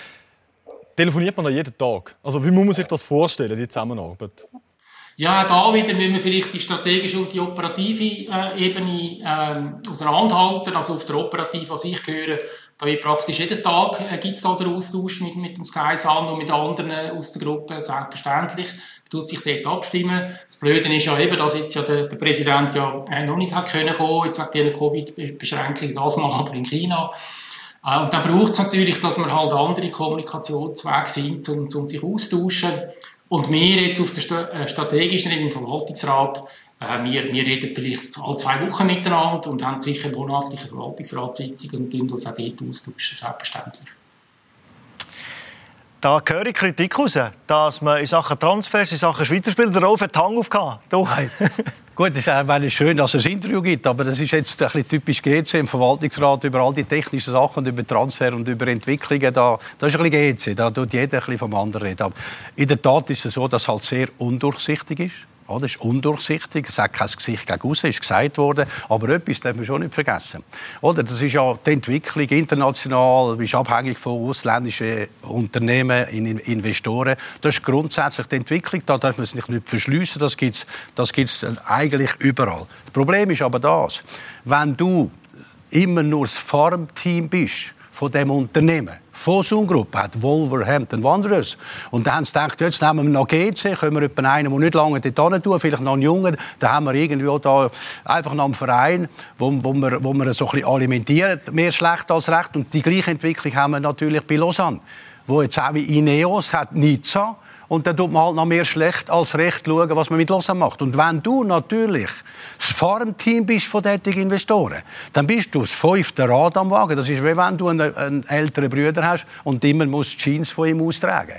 Telefoniert man da jeden Tag? Also wie muss man sich das vorstellen, die Zusammenarbeit? Ja, da wieder müssen wir vielleicht die strategische und die operative äh, Ebene äh, auseinanderhalten. Also auf der operativen, was ich höre, da wird praktisch jeden Tag äh, gibt es da den Austausch mit, mit dem Sky Sun und mit anderen aus der Gruppe, selbstverständlich tut sich dort abstimmen. Das Blöde ist ja eben, dass jetzt ja der, der Präsident ja äh, noch nicht hat können kommen, jetzt wegen dieser Covid-Beschränkungen, das mal aber in China. Äh, und dann braucht es natürlich, dass man halt andere Kommunikationswege findet, um, um sich austauschen. Und wir jetzt auf der äh, strategischen Ebene im Verwaltungsrat, äh, wir, wir reden vielleicht alle zwei Wochen miteinander und haben sicher monatliche Verwaltungsratssitzungen und uns auch dort austauschen, selbstverständlich. Da höre ich Kritik raus, dass man in Sachen Transfers, in Sachen Schweizer Spieler darauf einen Hang aufgehauen Gut, es wäre schön, dass es ein Interview gibt, aber das ist jetzt ein bisschen typisch GC im Verwaltungsrat über all die technischen Sachen über Transfer und über Entwicklungen. Da, das ist ein bisschen GC, da tut jeder ein bisschen vom anderen reden. Aber in der Tat ist es so, dass es halt sehr undurchsichtig ist. Ja, das ist undurchsichtig, es hat kein Gesicht gegen außen, ist gesagt worden. Aber etwas darf man schon nicht vergessen. Oder? Das ist ja die Entwicklung international, du bist abhängig von ausländischen Unternehmen, Investoren. Das ist grundsätzlich die Entwicklung, da darf man sich nicht verschliessen. Das gibt es das gibt's eigentlich überall. Das Problem ist aber das, wenn du immer nur das Farmteam bist, von dem Unternehmen. Fosun Group hat Wolverhampton Wanderers. Und dann haben sie gedacht, jetzt nehmen wir noch GC, können wir jemanden einen, der nicht lange dort tun, vielleicht noch einen Jungen. Dann haben wir irgendwie auch da einfach noch einen Verein, wo, wo, wir, wo wir so ein bisschen alimentieren, mehr schlecht als recht. Und die gleiche Entwicklung haben wir natürlich bei Lausanne, wo jetzt auch wie Ineos hat Nizza und dann tut man halt noch mehr schlecht als recht schauen, was man mit Lausanne macht. Und wenn du natürlich das Farmteam bist von diesen Investoren, dann bist du das fünfte Rad am Wagen. Das ist wie wenn du einen, einen älteren Bruder hast und immer musst Jeans von ihm austragen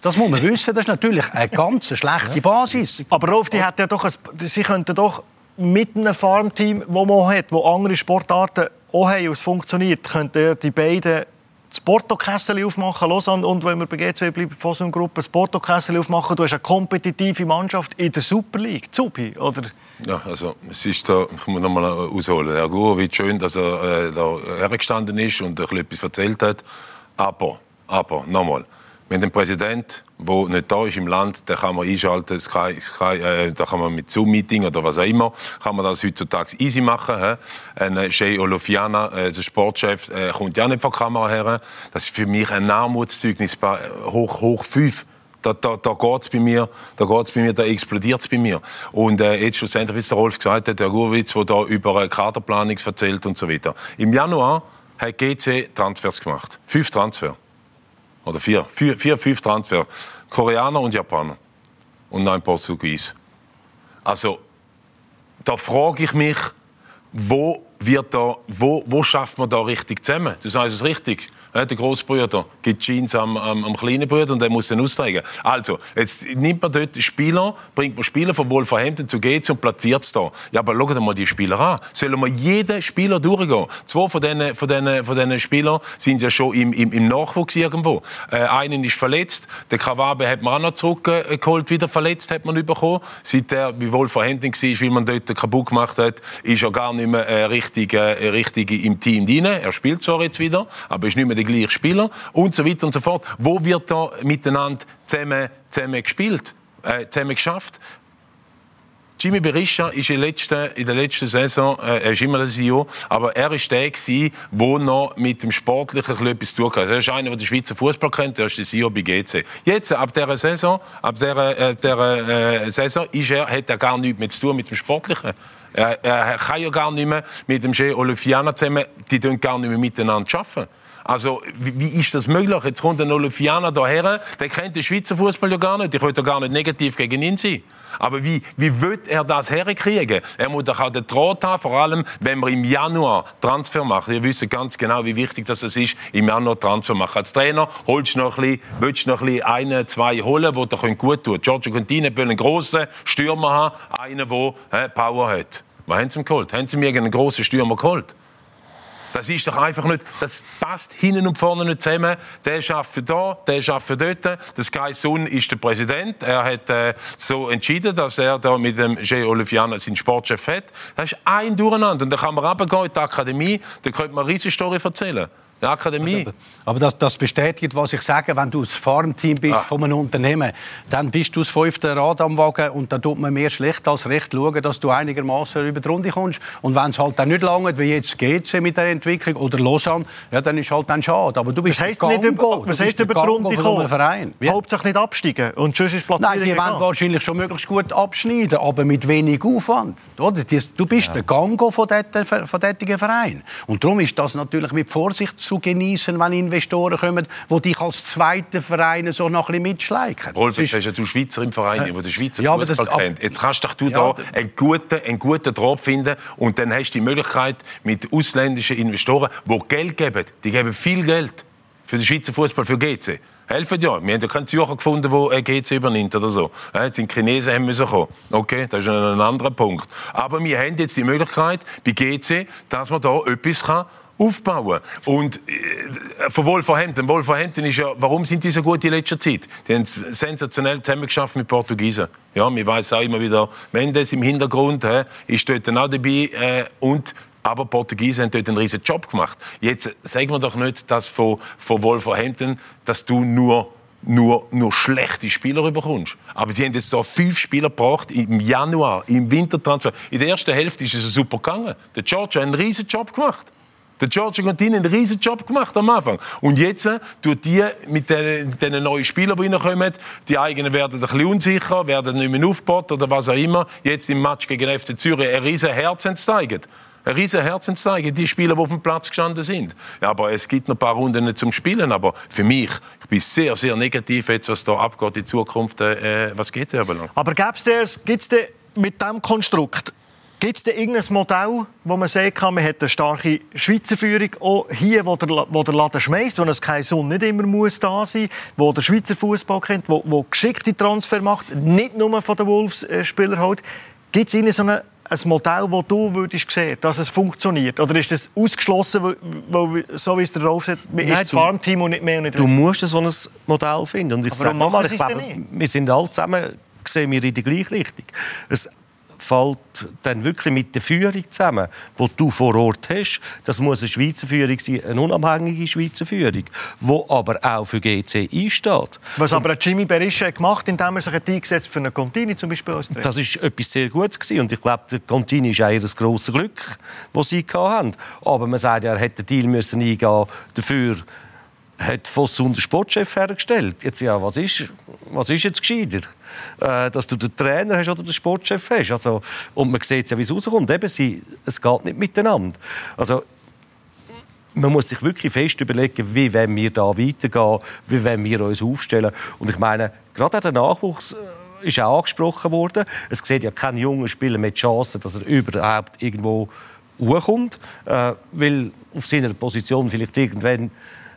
das muss man wissen, das ist natürlich eine ganz schlechte Basis. Aber Rolf, die hat ja doch ein, Sie könnten doch mit einem Farmteam, das man hat, wo andere Sportarten auch haben, es funktioniert, könnten die beiden das Porto-Kessel aufmachen, Lausanne, und wenn wir bei G2 bleiben, Fosun-Gruppe, das Porto-Kessel aufmachen, du hast eine kompetitive Mannschaft in der Super League, Zubi, oder? Ja, also es ist da, ich muss noch mal ausholen, Herr Gurovic, schön, dass er äh, da hergestanden ist und etwas erzählt hat, aber, aber, nochmal, wenn der Präsident, der nicht da ist im Land, den kann man einschalten, Sky, Sky, äh, da kann man mit Zoom-Meeting oder was auch immer, kann man das heutzutage easy machen. He? Ein äh, Shea Olofiana, äh, der Sportchef, äh, kommt ja nicht vor die Kamera her. Das ist für mich ein Armutszeugnis hoch, hoch fünf. Da, da, da geht's bei mir, da geht's bei mir, da explodiert's bei mir. Und äh, jetzt schlussendlich, wie es der Rolf gesagt hat, der Gurwitz, der da über äh, Kaderplanung erzählt und so weiter. Im Januar hat GC Transfers gemacht. Fünf Transfers. Oder vier, vier, vier fünf Transfer. Koreaner und Japaner. Und neun Portugies. Also, da frage ich mich, wo wird da, wo, wo schafft man da richtig zusammen? Du sagst es richtig. Der Großbruder gibt Jeans am, am, am kleinen Bruder und der muss den austragen. Also, jetzt nimmt man dort Spieler, bringt man Spieler von Wolverhampton zu GC und platziert es da. Ja, aber schaut mal die Spieler an. Sollen wir jeden Spieler durchgehen? Zwei von diesen, von diesen, von diesen Spielern sind ja schon im, im, im Nachwuchs irgendwo. Äh, einen ist verletzt, der Kawabe hat man auch noch zurückgeholt, wieder verletzt hat man bekommen. Seit er bei Wolverhampton war, weil man dort kaputt gemacht hat, ist er gar nicht mehr äh, richtig, äh, richtig im Team drin. Er spielt zwar jetzt wieder, aber ist nicht mehr der gleiche Spieler und so weiter und so fort. Wo wird da miteinander zusammen, zusammen gespielt, äh, zusammen geschafft? Jimmy Berisha ist in, letzten, in der letzten Saison, äh, er ist immer der CEO, aber er ist der der noch mit dem Sportlichen etwas zu tun hat. Er ist einer, der den Schweizer Fußball kennt, er ist der CEO bei GC. Jetzt, ab dieser Saison, ab dieser, äh, dieser äh, Saison ist er, hat er gar nichts mehr zu tun mit dem Sportlichen. Er, er kann ja gar nicht mehr mit dem Chef Oliviana zusammen, die tun gar nicht mehr miteinander arbeiten. Also, wie, wie ist das möglich? Jetzt kommt ein Oliviana daher, der kennt den Schweizer Fußball ja gar nicht. Ich will da gar nicht negativ gegen ihn sein. Aber wie, wie will er das herkriegen? Er muss doch auch den Draht haben, vor allem, wenn wir im Januar Transfer machen. Ihr wisst ganz genau, wie wichtig das ist, im Januar Transfer machen. Als Trainer holst du noch ein bisschen, willst du noch ein bisschen einen, zwei holen, die dir gut tun Giorgio Contini will einen grossen Stürmer haben, einen, der Power hat. Was haben sie ihm geholt? Haben sie mir einen grossen Stürmer geholt? Das ist doch einfach nicht, das passt hinten und vorne nicht zusammen. Der für da, der für dort. Das Sky Sun ist der Präsident. Er hat äh, so entschieden, dass er da mit dem J. Oliviana seinen Sportchef hat. Das ist ein Durcheinander. Und dann kann man runtergehen in die Akademie, dann könnte man eine riesige Story erzählen. Die Akademie. Aber das, das, bestätigt, was ich sage, wenn du das Farmteam bist ah. von einem Unternehmen, dann bist du das fünfte Rad am Wagen und dann tut man mehr schlecht als recht schauen, dass du einigermaßen über die Runde kommst. Und wenn es halt dann nicht lange, wie jetzt GC mit der Entwicklung oder Lausanne, ja, dann ist halt dann schade. Aber du bist was heißt nicht über, was heißt über die Runde kommen? Verein. Hauptsache nicht absteigen und sonst ist Platzierung Nein, die wollen wahrscheinlich schon möglichst gut abschneiden, aber mit wenig Aufwand. Oder? Du bist ja. der Gango von diesem Verein. Und darum ist das natürlich mit Vorsicht zu genießen, wenn Investoren kommen, die dich als zweiter Verein so noch ein bisschen mitschleichen. Rolf, jetzt hast ja du Schweizer im Verein, äh, der Schweizer ja, Fußball das, kennt. Jetzt kannst doch du ja, da einen guten, einen guten Draht finden und dann hast du die Möglichkeit mit ausländischen Investoren, die Geld geben, die geben viel Geld für den Schweizer Fußball, für GC. Helfen ja. Wir haben ja keinen Zürcher gefunden, der GC übernimmt oder so. Die Chinesen haben müssen kommen. Okay, das ist ein anderer Punkt. Aber wir haben jetzt die Möglichkeit bei GC, dass man da etwas kann aufbauen. Und äh, von Wolverhampton, Wolverhampton ist ja, warum sind die so gut in letzter Zeit? Die haben sensationell zusammengeschafft mit Portugiesen. Ja, mir weiß auch immer wieder, Mendes im Hintergrund hä, ist dort auch dabei äh, und aber Portugiesen haben dort einen riesen Job gemacht. Jetzt sagen wir doch nicht, dass von, von Wolverhampton, dass du nur nur, nur schlechte Spieler bekommst. Aber sie haben jetzt so fünf Spieler gebracht im Januar, im Wintertransfer. In der ersten Hälfte ist es super gegangen. Der George hat einen riesen Job gemacht. Der Giorgio Contini hat einen riesen Job gemacht am Anfang. Und jetzt äh, tut die mit den, neuen Spielern, die reinkommen, die eigenen werden ein bisschen unsicher, werden nicht mehr aufgebaut oder was auch immer. Jetzt im Match gegen FC Zürich ein riesen Herz zeigen. Ein riesen Herzenszeichen, die Spieler, die auf dem Platz gestanden sind. Ja, aber es gibt noch ein paar Runden zum Spielen. Aber für mich, ich bin sehr, sehr negativ, jetzt, was da abgeht in Zukunft, äh, was geht es anbelangt. Aber gibt es mit diesem Konstrukt Gibt es denn irgendein Modell, wo man sagen kann, man hat eine starke Schweizer Führung, auch hier, wo der, wo der Laden schmeißt, wo es kein Sohn nicht immer muss da sein wo der Schweizer Fußball kennt, wo, wo geschickte Transfer macht, nicht nur von den Wolves-Spielern holt. Gibt es Ihnen so eine ein Modell, das du würdest sehen, dass es funktioniert? Oder ist das ausgeschlossen, weil, weil so wie es der Rolf sagt, man ist das Farmteam und nicht mehr und nicht Du musst so ein Modell finden. Und ich sage nochmal, ich glaube, wir sind alle zusammen, sehen wir in die gleiche Richtung. Es fällt dann wirklich mit der Führung zusammen, die du vor Ort hast. Das muss eine Schweizer Führung sein, eine unabhängige Schweizer Führung, die aber auch für GC einsteht. Was aber Jimmy Berisha gemacht indem er sich eingesetzt für einen Contini zum Beispiel als Das ist etwas sehr Gutes gewesen. und ich glaube, der Contini ist eher das grosse Glück, das sie hatten. Aber man sagt ja, er hätte den Deal müssen eingehen dafür hat Fossum den Sportchef hergestellt. Jetzt, ja, was ist, was ist jetzt gescheiter? Äh, dass du den Trainer hast oder den Sportchef hast. Also, und man sieht ja, wie es rauskommt. Eben, sie, es geht nicht miteinander. Also, man muss sich wirklich fest überlegen, wie wollen wir da weitergehen, wie wollen wir uns aufstellen. Und ich meine, gerade der Nachwuchs äh, ist auch angesprochen worden. Es sieht ja kein junger Spieler mit Chancen, dass er überhaupt irgendwo hochkommt, äh, weil auf seiner Position vielleicht irgendwann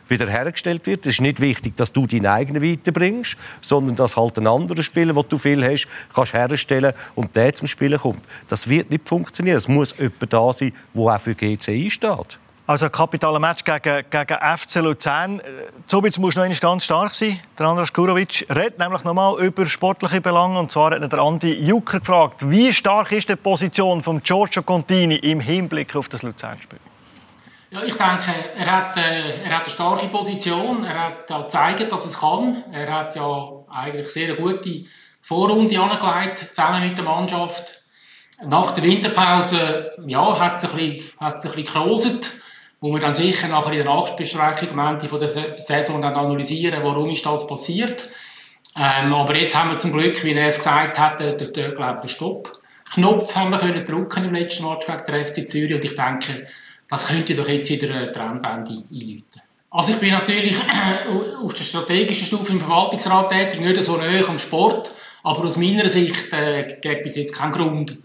wiederhergestellt wird. Es ist nicht wichtig, dass du deinen eigenen weiterbringst, sondern dass halt ein anderer Spieler, den du viel hast, kannst herstellen und der zum Spielen kommt. Das wird nicht funktionieren. Es muss jemand da sein, der auch für GC einsteht. Also ein kapitaler Match gegen, gegen FC Luzern. Zubitz muss noch ganz stark sein. Der Andras Kurovic redet nämlich nochmal über sportliche Belange. Und zwar hat der Andi Jucker gefragt, wie stark ist die Position von Giorgio Contini im Hinblick auf das Luzern-Spiel? Ja, ich denke, er hat, äh, er hat eine starke Position. Er hat ja gezeigt, dass es kann. Er hat ja eigentlich sehr gute Vorrunde angelegt, zusammen mit der Mannschaft. Nach der Winterpause ja, hat es ein bisschen, hat ein bisschen wo wir dann sicher nachher in der Nachbesprechung am Ende der Saison dann analysieren, warum ist das passiert. Ähm, aber jetzt haben wir zum Glück, wie er es gesagt hat, der, der, der, der Stopp Knopf haben wir können drücken im letzten Match gegen den FC Zürich und ich denke, das könnte doch jetzt wieder eine Trendwende einläuten. Also ich bin natürlich auf der strategischen Stufe im Verwaltungsrat tätig, nicht so nahe am Sport, aber aus meiner Sicht äh, gibt es jetzt keinen Grund,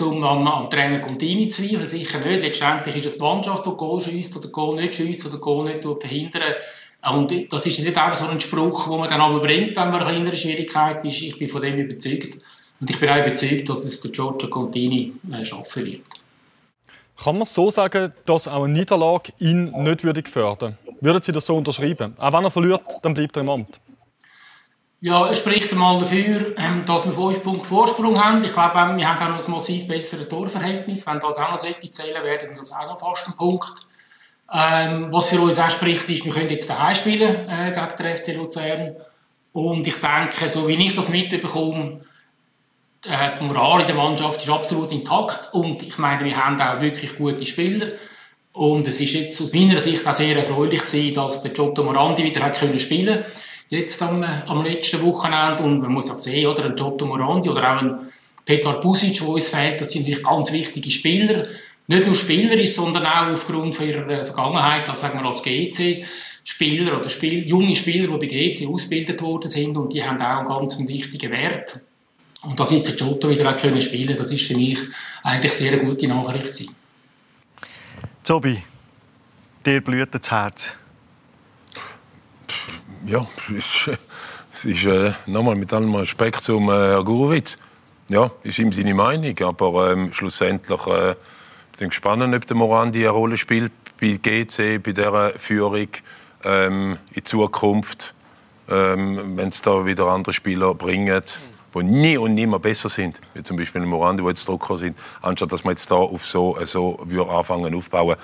um am, am Trainer Contini zu zweifeln. Sicher nicht. Letztendlich ist es die Mannschaft, die Goal schießt oder Goal nicht schießt oder Goal nicht verhindern. Und das ist nicht einfach so ein Spruch, den man dann aber bringt, wenn man eine kleinere Schwierigkeit ist. Ich bin von dem überzeugt. Und ich bin auch überzeugt, dass es der Giorgio Contini äh, schaffen wird. Kann man so sagen, dass auch eine Niederlage ihn nicht würde gefährden Würden Sie das so unterschreiben? Auch wenn er verliert, dann bleibt er im Amt. Ja, es spricht einmal dafür, ähm, dass wir fünf Punkte Vorsprung haben. Ich glaube, ähm, wir haben auch noch ein massiv besseres Torverhältnis. Wenn das auch noch sollte zählen, wäre das auch noch fast ein Punkt. Ähm, was für uns auch spricht, ist, wir können jetzt daheim spielen äh, gegen den FC Luzern. Und ich denke, so wie ich das mitbekomme, die Moral in der Mannschaft ist absolut intakt. Und ich meine, wir haben auch wirklich gute Spieler. Und es ist jetzt aus meiner Sicht auch sehr erfreulich gewesen, dass der Giotto Morandi wieder hat können spielen jetzt am, am letzten Wochenende. Und man muss auch sehen, oder ein Giotto Morandi oder auch ein Petar Busic, der uns fehlt, das sind natürlich ganz wichtige Spieler. Nicht nur Spieler ist, sondern auch aufgrund von ihrer äh, Vergangenheit, also sagen wir als GC. Spieler oder Spiel, junge Spieler, die bei GC ausgebildet worden sind und die haben auch einen ganz wichtigen Wert. Und dass jetzt Giotto wieder auch können spielen das ist für mich eigentlich sehr eine gute Nachricht gewesen. Zobi, dir blüht das Herz ja, es, es ist äh, nochmal mit allem Respekt zum äh, Herrn Gurwitz. Ja, ist ihm seine Meinung, aber ähm, schlussendlich äh, bin gespannt, ob der Morandi eine Rolle spielt bei GC, bei dieser Führung ähm, in Zukunft, ähm, wenn es da wieder andere Spieler bringen, die nie und nimmer besser sind, wie zum Beispiel der Morandi, die jetzt Drucker sind, anstatt dass man jetzt da auf so, so anfangen aufbauen.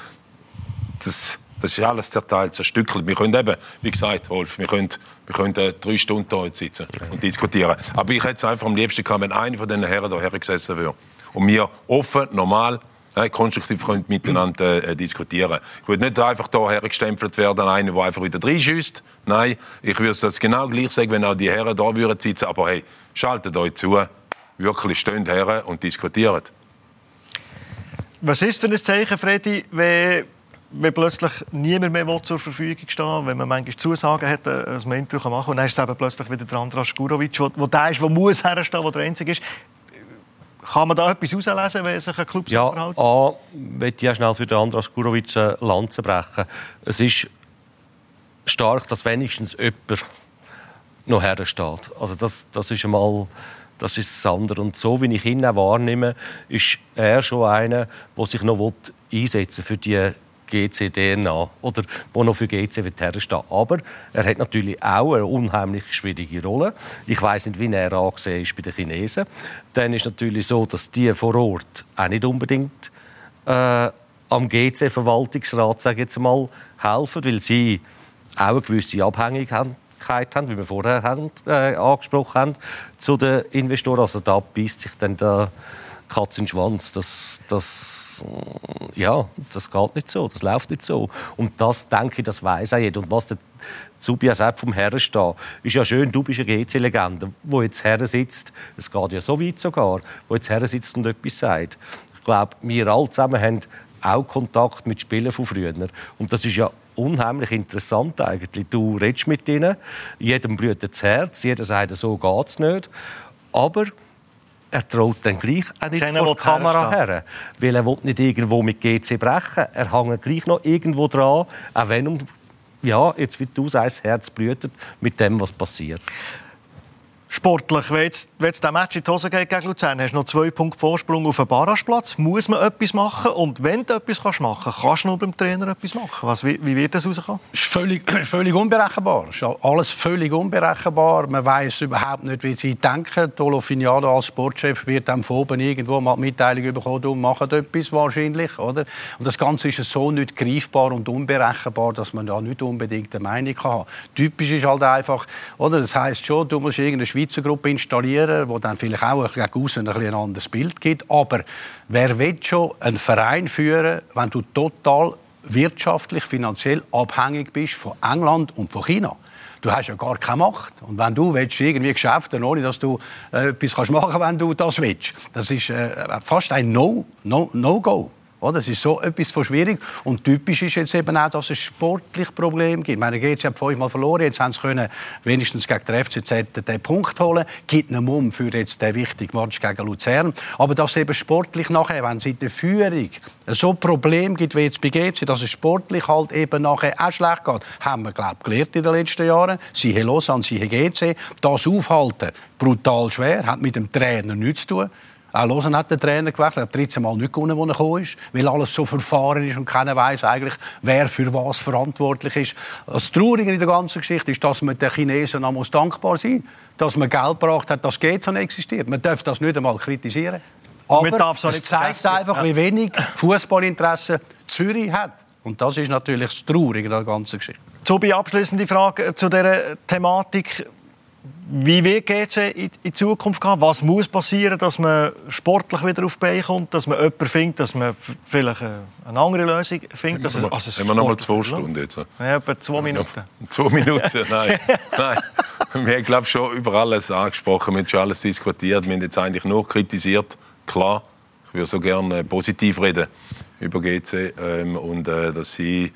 Das, das ist alles zerteilt, zerstückelt. Wir können eben, wie gesagt, Wolf, wir können, wir können drei Stunden hier sitzen und diskutieren. Aber ich hätte es einfach am liebsten gehabt, wenn einer von diesen Herren hier hergesessen wäre. Und wir offen, normal, äh, konstruktiv können miteinander äh, diskutieren. Ich würde nicht einfach hier hergestempelt werden, einer, der einfach wieder reinschießt. Nein, ich würde es genau gleich sagen, wenn auch die Herren da würden sitzen. Aber hey, schaltet euch zu, wirklich stehen her und diskutiert. Was ist für ein Zeichen, Freddy, wenn wenn plötzlich niemand mehr zur Verfügung stehen wenn man manchmal Zusagen hat, äh, dass man Intro machen kann. Und dann ist es eben plötzlich wieder der Andras Gurovic, der der ist, der muss herstehen, der der Einzige ist. Kann man da etwas herauslesen, wenn sich ein Club ja, so verhält? Ja, möchte ich ja schnell für den Andras Gurovic eine Lanze brechen. Es ist stark, dass wenigstens jemand noch hersteht. Also das, das ist einmal das ist das andere. Und so, wie ich ihn auch wahrnehme, ist er schon einer, der sich noch einsetzen für die GC-DNA oder wo noch für GC herstehen Aber er hat natürlich auch eine unheimlich schwierige Rolle. Ich weiß nicht, wie er angesehen ist bei den Chinesen. Dann ist natürlich so, dass die vor Ort auch nicht unbedingt äh, am GC-Verwaltungsrat jetzt mal helfen, weil sie auch eine gewisse Abhängigkeit haben, wie wir vorher haben, äh, angesprochen haben, zu den Investoren. Also da beißt sich dann der Katz in den Schwanz. Das, das, ja, das geht nicht so, das läuft nicht so. Und das, denke ich, das weiß auch jeder. Und was der Zubias sagt vom Herren stehen, ist ja schön, du bist eine GC-Legende, wo jetzt Herren sitzt, es geht ja so weit sogar, wo jetzt Herren sitzt und etwas sagt. Ich glaube, wir alle zusammen haben auch Kontakt mit Spielern von früher. Und das ist ja unheimlich interessant eigentlich. Du redest mit ihnen, jedem blüht das Herz, jeder sagt, so geht es nicht. Aber er traut dann gleich auch nicht Keiner vor die Kamera her. Weil er will nicht irgendwo mit GC brechen. Er hängt gleich noch irgendwo dran, auch wenn ja, jetzt wie du sagst, das Herz blutet mit dem, was passiert. Sportlich, wenn jetzt, wenn jetzt der Match in die Hose geht gegen Luzern, hast du noch zwei Punkte Vorsprung auf den Barrageplatz. Muss man etwas machen? Und wenn du etwas machen kannst, kannst du nur beim Trainer etwas machen. Was, wie, wie wird das rauskommen? Es ist völlig, völlig unberechenbar. Es ist alles völlig unberechenbar. Man weiß überhaupt nicht, wie sie denken. Tolo Finiano als Sportchef wird dann von oben irgendwo mal die Mitteilung bekommen, du machst etwas wahrscheinlich. Oder? Und das Ganze ist so nicht greifbar und unberechenbar, dass man da nicht unbedingt eine Meinung kann. Typisch ist halt einfach, oder? das heisst schon, du musst irgendeine Schweizer Gruppe installieren, wo dann vielleicht auch gegen außen ein, ein anderes Bild gibt. Aber wer will schon einen Verein führen, wenn du total wirtschaftlich, finanziell abhängig bist von England und von China? Du hast ja gar keine Macht. Und wenn du willst, irgendwie Geschäfte, ohne dass du äh, etwas kannst machen kannst, wenn du das willst, das ist äh, fast ein No-Go. No, no Oh, das ist so etwas von schwierig. Und typisch ist jetzt eben auch, dass es sportlich Probleme gibt. Ich meine, GC hat fünfmal verloren, jetzt haben sie können wenigstens gegen den FCZ den Punkt holen. Gibt einen Mumm für jetzt den wichtigen Match gegen Luzern. Aber dass es eben sportlich nachher, wenn es in der Führung so Probleme gibt wie jetzt bei GC, dass es sportlich halt eben nachher auch schlecht geht, haben wir, glaube ich, gelernt in den letzten Jahren. Sie haben Lausanne, sie haben GC. Das aufhalten, brutal schwer, hat mit dem Trainer nichts zu tun. Auch Lausanne hat den Trainer gewechselt, er hat 13 Mal nicht gewonnen, als er gekommen ist, weil alles so verfahren ist und keiner weiß eigentlich, wer für was verantwortlich ist. Das Traurige in der ganzen Geschichte ist, dass man den Chinesen noch dankbar sein muss, dass man Geld gebracht hat, dass GEZ existiert. Man darf das nicht einmal kritisieren. Aber es zeigt einfach, ja. wie wenig Fußballinteresse Zürich hat. Und das ist natürlich das Traurige in der ganzen Geschichte. So, bei abschließende Frage zu dieser Thematik. Wie wird es in, in Zukunft gehen? Was muss passieren, dass man sportlich wieder auf die Beine kommt, dass man jemanden findet, dass man vielleicht eine andere Lösung findet? Dass es, also haben wir noch mal zwei Stunden jetzt? Ja, etwa zwei Minuten. zwei Minuten, nein. nein. Wir haben, glaube schon über alles angesprochen, wir haben schon alles diskutiert, wir haben jetzt eigentlich nur kritisiert. Klar, ich würde so gerne positiv reden über GC ähm, und äh, dass sie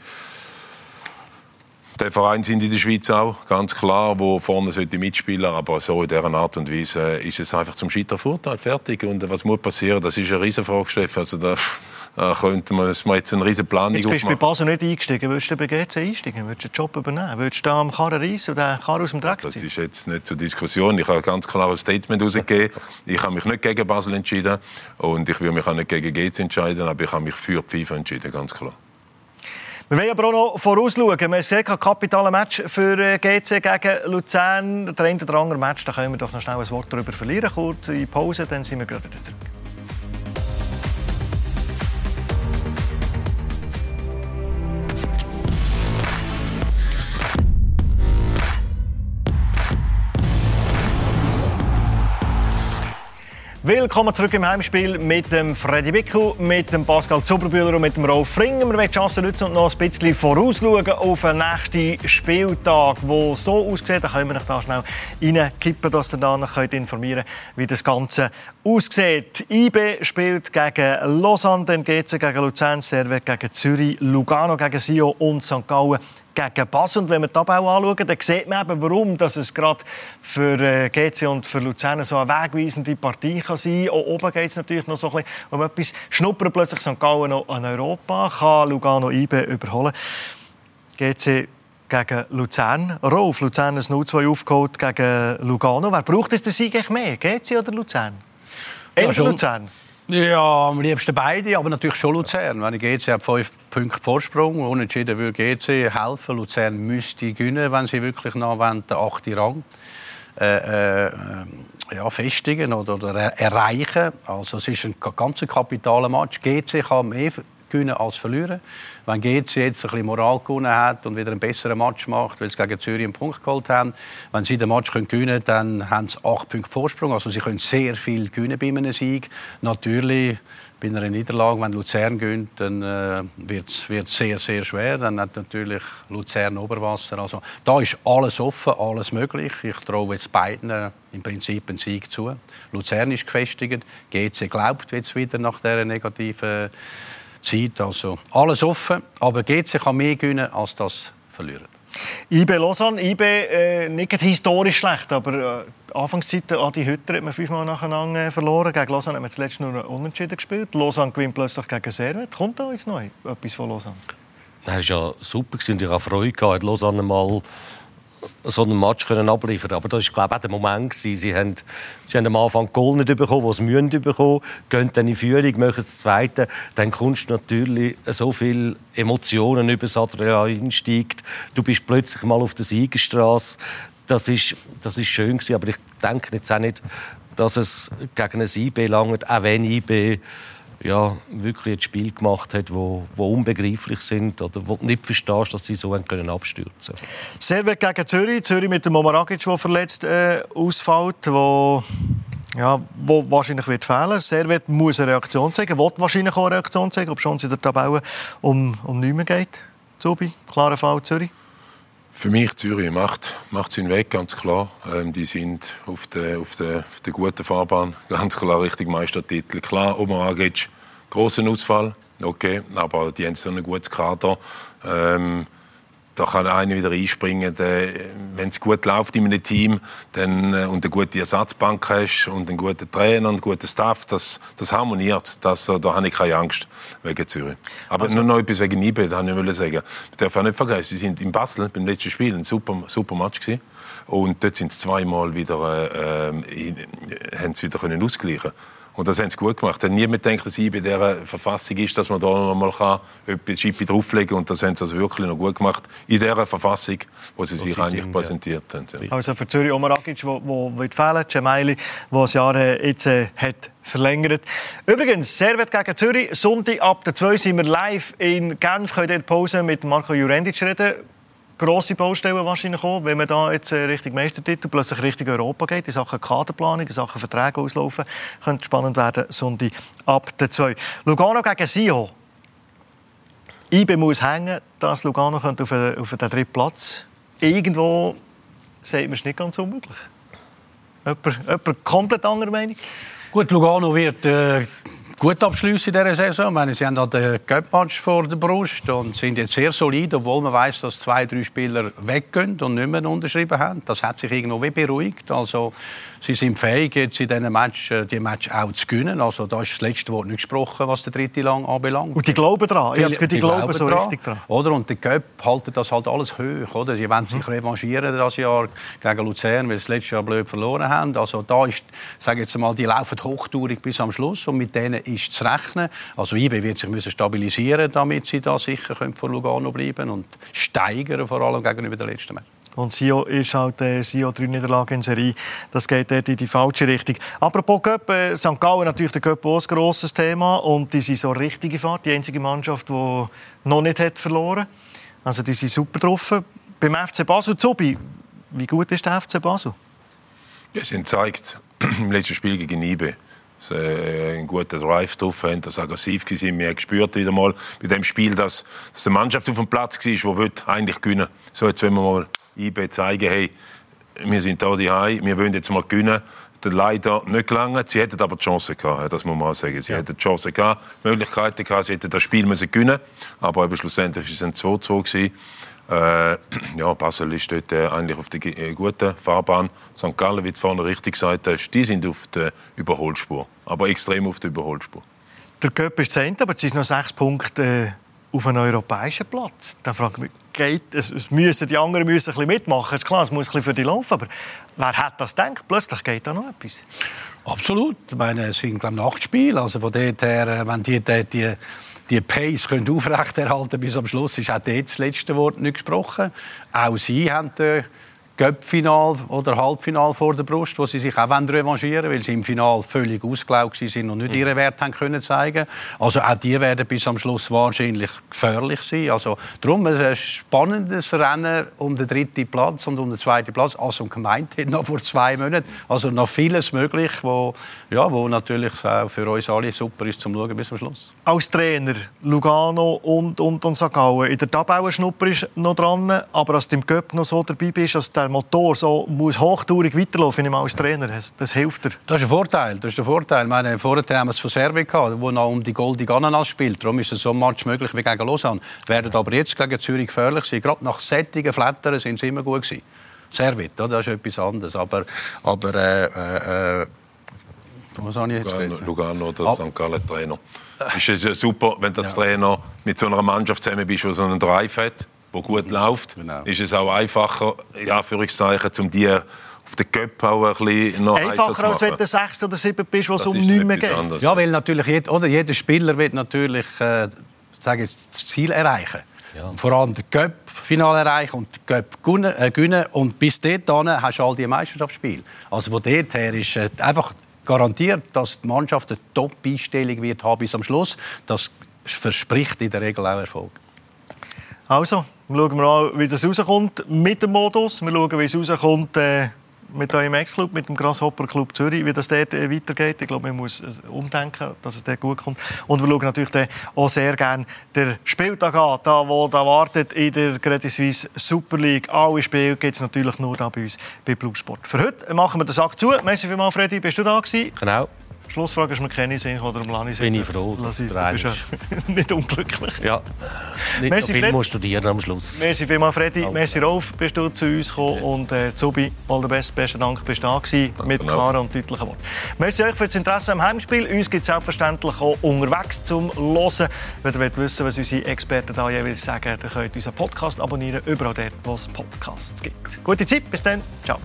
der Verein sind in der Schweiz auch, ganz klar, wo vorne sollte mitspielen, aber so in dieser Art und Weise ist es einfach zum Scheitern fertig. Und was muss passieren, das ist eine Riesenfrage, Steffen. Also da, da könnte man, man jetzt einen riesen Plan Jetzt bist du für Basel nicht eingestiegen, würdest du bei GC einsteigen, würdest du den Job übernehmen, würdest du da am Karren reissen und den Karren aus dem Dreck ziehen? Das ist jetzt nicht zur Diskussion, ich habe ganz klar ein Statement herausgegeben, ich habe mich nicht gegen Basel entschieden und ich will mich auch nicht gegen GC entscheiden, aber ich habe mich für die FIFA entschieden, ganz klar. Wir wollen aber auch noch vorausschauen. Wir haben gesehen, ein kapitales Match für äh, GC gegen Luzern. Der eine oder andere Match, da können wir doch noch schnell ein Wort darüber verlieren. Kurz in Pause, dann sind wir gerade wieder zurück. Willkommen zurück im Heimspiel mit dem Freddy Bickel, mit dem Pascal Zuberbühler und mit dem Rolf Ringer. Wir wollen die Chance nutzen und noch ein bisschen vorausschauen auf den nächsten Spieltag, der so aussieht. Da können wir euch da schnell reinkippen, dass ihr dann informieren könnt, wie das Ganze aussieht. IB spielt gegen Lausanne, dann geht gegen Luzern, Servet gegen Zürich, Lugano gegen Sio und St. Gallen gegen Basel. Und wenn wir die Tabelle anschauen, dann sieht man eben, warum dass es gerade für äh, GC und für Luzern so eine wegweisende Partie kann sein kann. Oben geht es natürlich noch so ein bisschen um etwas. Schnuppern plötzlich St. Gallen noch an Europa, kann Lugano IB überholen. GC gegen Luzern. Rolf, Luzern ist 0-2 aufgeholt gegen Lugano. Wer braucht es den Sieg mehr, GC oder Luzern? Ja, Luzern. Ja, am liebsten beide, aber natürlich schon Luzern. Wenn GC hat fünf Punkte Vorsprung, unentschieden würde GC helfen. Luzern müsste gewinnen, wenn sie wirklich noch den achten Rang äh, äh, ja, festigen oder, oder erreichen. Also es ist ein ganz kapitaler Match. GC kann mehr gewinnen als verlieren. Wenn GC jetzt ein bisschen Moral gewonnen hat und wieder einen besseren Match macht, weil sie gegen Zürich einen Punkt geholt haben, wenn sie den Match gewinnen können, dann haben sie acht Punkte Vorsprung. Also sie können sehr viel gewinnen bei einem Sieg. Natürlich bei einer Niederlage, wenn Luzern gewinnt, dann äh, wird es sehr, sehr schwer. Dann hat natürlich Luzern Oberwasser. Also da ist alles offen, alles möglich. Ich traue jetzt beiden äh, im Prinzip einen Sieg zu. Luzern ist gefestigt, GC glaubt jetzt wieder nach dieser negativen Zeit. Also alles offen, aber GC kann mehr gewinnen, als das verlieren. IB Lausanne, IB äh, nicht historisch schlecht, aber äh, Anfangszeit Adi Hütter hat man fünfmal nacheinander äh, verloren. Gegen Lausanne hat man zuletzt nur Unentschieden gespielt. Lausanne gewinnt plötzlich gegen Servet. Kommt da jetzt noch etwas von Lausanne? Das war ja super. Ich hatte Freude, gehabt, Lausanne mal so einen Match können abliefern Aber das war, glaube ich, der Moment. Gewesen. Sie haben, sie haben am Anfang Goal nicht bekommen, was sie müssen bekommen, gehen dann in Führung, machen das Zweite. Dann kommst du natürlich so viele Emotionen über das Adrenalin steigt. Du bist plötzlich mal auf der Siegerstraße. Das ist, das ist schön gewesen, aber ich denke jetzt auch nicht, dass es gegen ein IB langt, auch wenn IB ja, wirklich ein Spiel gemacht hat, wo, wo unbegreiflich sind oder wo du nicht verstehst, dass sie so können abstürzen können. Servet gegen Zürich. Zürich mit dem Omaragic, der verletzt äh, ausfällt, wo, ja, wo wahrscheinlich wird fehlen. Servet muss eine Reaktion zeigen, will wahrscheinlich auch eine Reaktion zeigen, ob schon in der Tabelle um, um nichts mehr geht. Zubi, klarer Fall Zürich. Für mich Zürich macht, macht seinen Weg, ganz klar. Ähm, die sind auf der, auf, der, auf der guten Fahrbahn, ganz klar Richtung Meistertitel. Klar, Omar Agic, großen Ausfall, okay, aber die haben so einen guten Kader. Ähm, da kann einer wieder einspringen. Wenn es gut läuft in einem Team dann, äh, und eine gute Ersatzbank hast und einen guten Trainer und einen guten Staff, das, das harmoniert. Das, äh, da habe ich keine Angst wegen Zürich. Aber also, nur noch etwas wegen Ibe, das wollte ich sagen. Wir dürfen auch nicht vergessen, sie sind in Basel beim letzten Spiel ein super, super Match gewesen. Und dort sind sie zweimal wieder, äh, äh, haben sie wieder können ausgleichen und das haben sie gut gemacht. Denn niemand denkt, dass ich bei dieser Verfassung ist, dass man da noch mal etwas Schippe drauflegen kann. Und das haben sie also wirklich noch gut gemacht. In dieser Verfassung, wo sie sich eigentlich sind, präsentiert ja. haben. Ja. Also für Zürich Omar Agic, der wird fehlen, Cemaili, der das Jahr äh, jetzt äh, hat verlängert. Übrigens, Servet gegen Zürich. Sonntag ab der 2 sind wir live in Genf. Könnt ihr Pause mit Marco Jurendic reden grosse Baustellen wahrscheinlich auch, wenn man da jetzt äh, Richtung Meistertitel plötzlich Richtung Europa geht, in Sachen Kaderplanung, in Sachen Verträge auslaufen, könnte spannend werden, Sonntag ab der 2. Lugano gegen Sio. IBE muss hängen, dass Lugano könnte auf, den, auf den dritten Platz. Irgendwo sagt man es nicht ganz unmöglich. Jemand, jemand komplett anderer Meinung? Gut, Lugano wird äh, gut abschließen in dieser Saison. Ich meine, sie haben halt den Cup-Match vor der Brust und sind jetzt sehr solid, obwohl man weiß, dass zwei, drei Spieler weggehen und nicht mehr unterschrieben haben. Das hat sich irgendwie beruhigt. Also sie sind fähig, jetzt in diesem Match äh, die Match auch zu gewinnen. Also da ist das letzte Wort nicht gesprochen, was der dritte Lang anbelangt. Und die glauben daran. Ich die, die glauben so dran. richtig daran. Oder? Und der Cup halten das halt alles hoch. Oder? Sie wollen sich mhm. revanchieren das Jahr gegen Luzern, weil sie das letzte Jahr blöd verloren haben. Also da ist, sage jetzt mal, die laufen hochtourig bis am Schluss und mit denen ist zu rechnen. Also IB wird sich müssen stabilisieren, damit sie da sicher können vor Lugano bleiben und steigern vor allem gegenüber der letzten Match. Und Sio ist halt äh, Sio drei Niederlagen in Serie. Das geht dort in die falsche Richtung. Apropos Cup, äh, St. Gallen natürlich der Cup auch ein grosses Thema. Und die sind so richtige Fahrt. Die einzige Mannschaft, die noch nicht hat verloren Also die sind super drauf. Beim FC Basel, Zubi, wie gut ist der FC Basel? Ja, sie haben gezeigt im letzten Spiel gegen Ibe, sie äh, einen guten Drive drauf haben, dass sie aggressiv waren. Wir haben gespürt wieder mal bei dem Spiel, dass, dass eine Mannschaft auf dem Platz war, die eigentlich gewinnen So, jetzt wollen wir mal IB zeigen, hey, wir sind hier die wir wollen jetzt mal gewinnen. Leider nicht gelangen. Sie hätten aber die Chance gehabt, das muss man mal sagen. Sie ja. hätten die Chance gehabt, Möglichkeiten gehabt, sie hätten das Spiel müssen gewinnen Aber eben schlussendlich war es ein 2-2 äh, ja, Basel ist dort äh, eigentlich auf der äh, guten Fahrbahn. St. Gallen, wie du vorne richtig gesagt hast, die sind auf der Überholspur. Aber extrem auf der Überholspur. Der Köp ist 10, aber es sind noch sechs Punkte äh, auf einem europäischen Platz. Dann frage ich mich, geht, es, es müssen, die anderen müssen ein bisschen mitmachen. Ist klar, es muss ein bisschen für die laufen. Aber wer hat das gedacht? Plötzlich geht da noch etwas. Absolut. Ich meine, es sind glaube Nachtspiele. Also von dort her, äh, wenn die, die, die die Pace können aufrechterhalten bis am Schluss, ist auch dort das letzte Wort nicht gesprochen. Auch sie haben Göppfinal oder Halbfinal vor der Brust, wo sie sich auch revanchieren weil sie im Finale völlig ausgelaugt sind und nicht ihren Wert haben können zeigen. Also auch die werden bis am Schluss wahrscheinlich gefährlich sein. Also darum ein spannendes Rennen um den dritten Platz und um den zweiten Platz, als man gemeint hat, noch vor zwei Monaten. Also noch vieles möglich, wo, ja, wo natürlich auch für uns alle super ist zum Schauen bis zum Schluss. Als Trainer Lugano und, und, und St. Gallen, in der Tabelle Schnupper ist noch dran, aber als du im Göpp noch so dabei bist, als der Motor so muss hochtourig weiterlaufen ich als Trainer. Das, das, hilft dir. Das ist ein Vorteil. Das ist der Vorteil. Meine, vorher haben wir es von Servet gehabt, wo noch um die Goldige Ananas spielt. Darum ist es so ein Match möglich wie gegen Lausanne. Werden aber jetzt gegen Zürich gefährlich sein. Gerade nach sättigen Flattern sind sie immer gut gewesen. Servet, das ist etwas anderes. Aber, aber äh, äh, was habe ich jetzt Lugano, Lugano oder Ab St. Gallen Trainer. Es ist super, wenn du als ja. Trainer mit so einer Mannschaft zusammen bist, die so einen Drive hat wo gut läuft, genau. ist es auch einfacher, ja, Anführungszeichen, um die auf den Köp auch ein bisschen noch Einfacher, als wenn du sechs oder sieben bist, wo es um nichts mehr geht. Anders. Ja, weil natürlich jeder, oder, jeder Spieler will natürlich äh, sage ich, das Ziel erreichen. Ja. Vor allem den Cup-Final erreichen und den Cup gewinnen, äh, gewinnen. Und bis dahin hast du all die Meisterschaftsspiele. Also von dort her ist äh, einfach garantiert, dass die Mannschaft eine Top-Einstellung wird haben bis am Schluss. Das verspricht in der Regel auch Erfolg. Also, schauen wir an, wie das rauskommt mit dem Modus. Wir schauen, wie es rauskommt, äh, mit eurem Ex-Club, mit dem Grasshopper Club Zürich, wie das dort äh, weitergeht. Ich glaube, man muss äh, umdenken, dass es dort gut kommt. Und wir schauen natürlich auch sehr gerne den Spieltag an, da, wo da wartet in der Credit Suisse Super League. Alle Spiele gibt es natürlich nur da bei uns bei Blue Sport. Für heute machen wir den Sack zu. Merci vielmals, Freddy. Bist du da gewesen? Genau. Schlussfrage ist mir keine Sinn oder um Lani Bin ich froh. Lass ich, Du bist ja nicht unglücklich. Ja. Nicht Merci, viel Fred. muss studieren am Schluss. Merci vielmals, Freddy. Merci, Rolf, bist du zu uns gekommen. Und äh, Zubi, all the best, besten Dank, bist du da gewesen, mit auch. klaren und deutlichen Worten. Merci euch für das Interesse am Heimspiel. Uns gibt es selbstverständlich auch unterwegs zum Hören. Wenn ihr wollt wissen was unsere Experten da jeweils sagen, dann könnt ihr unseren Podcast abonnieren, überall dort, wo es Podcasts gibt. Gute Zeit, bis dann. Ciao.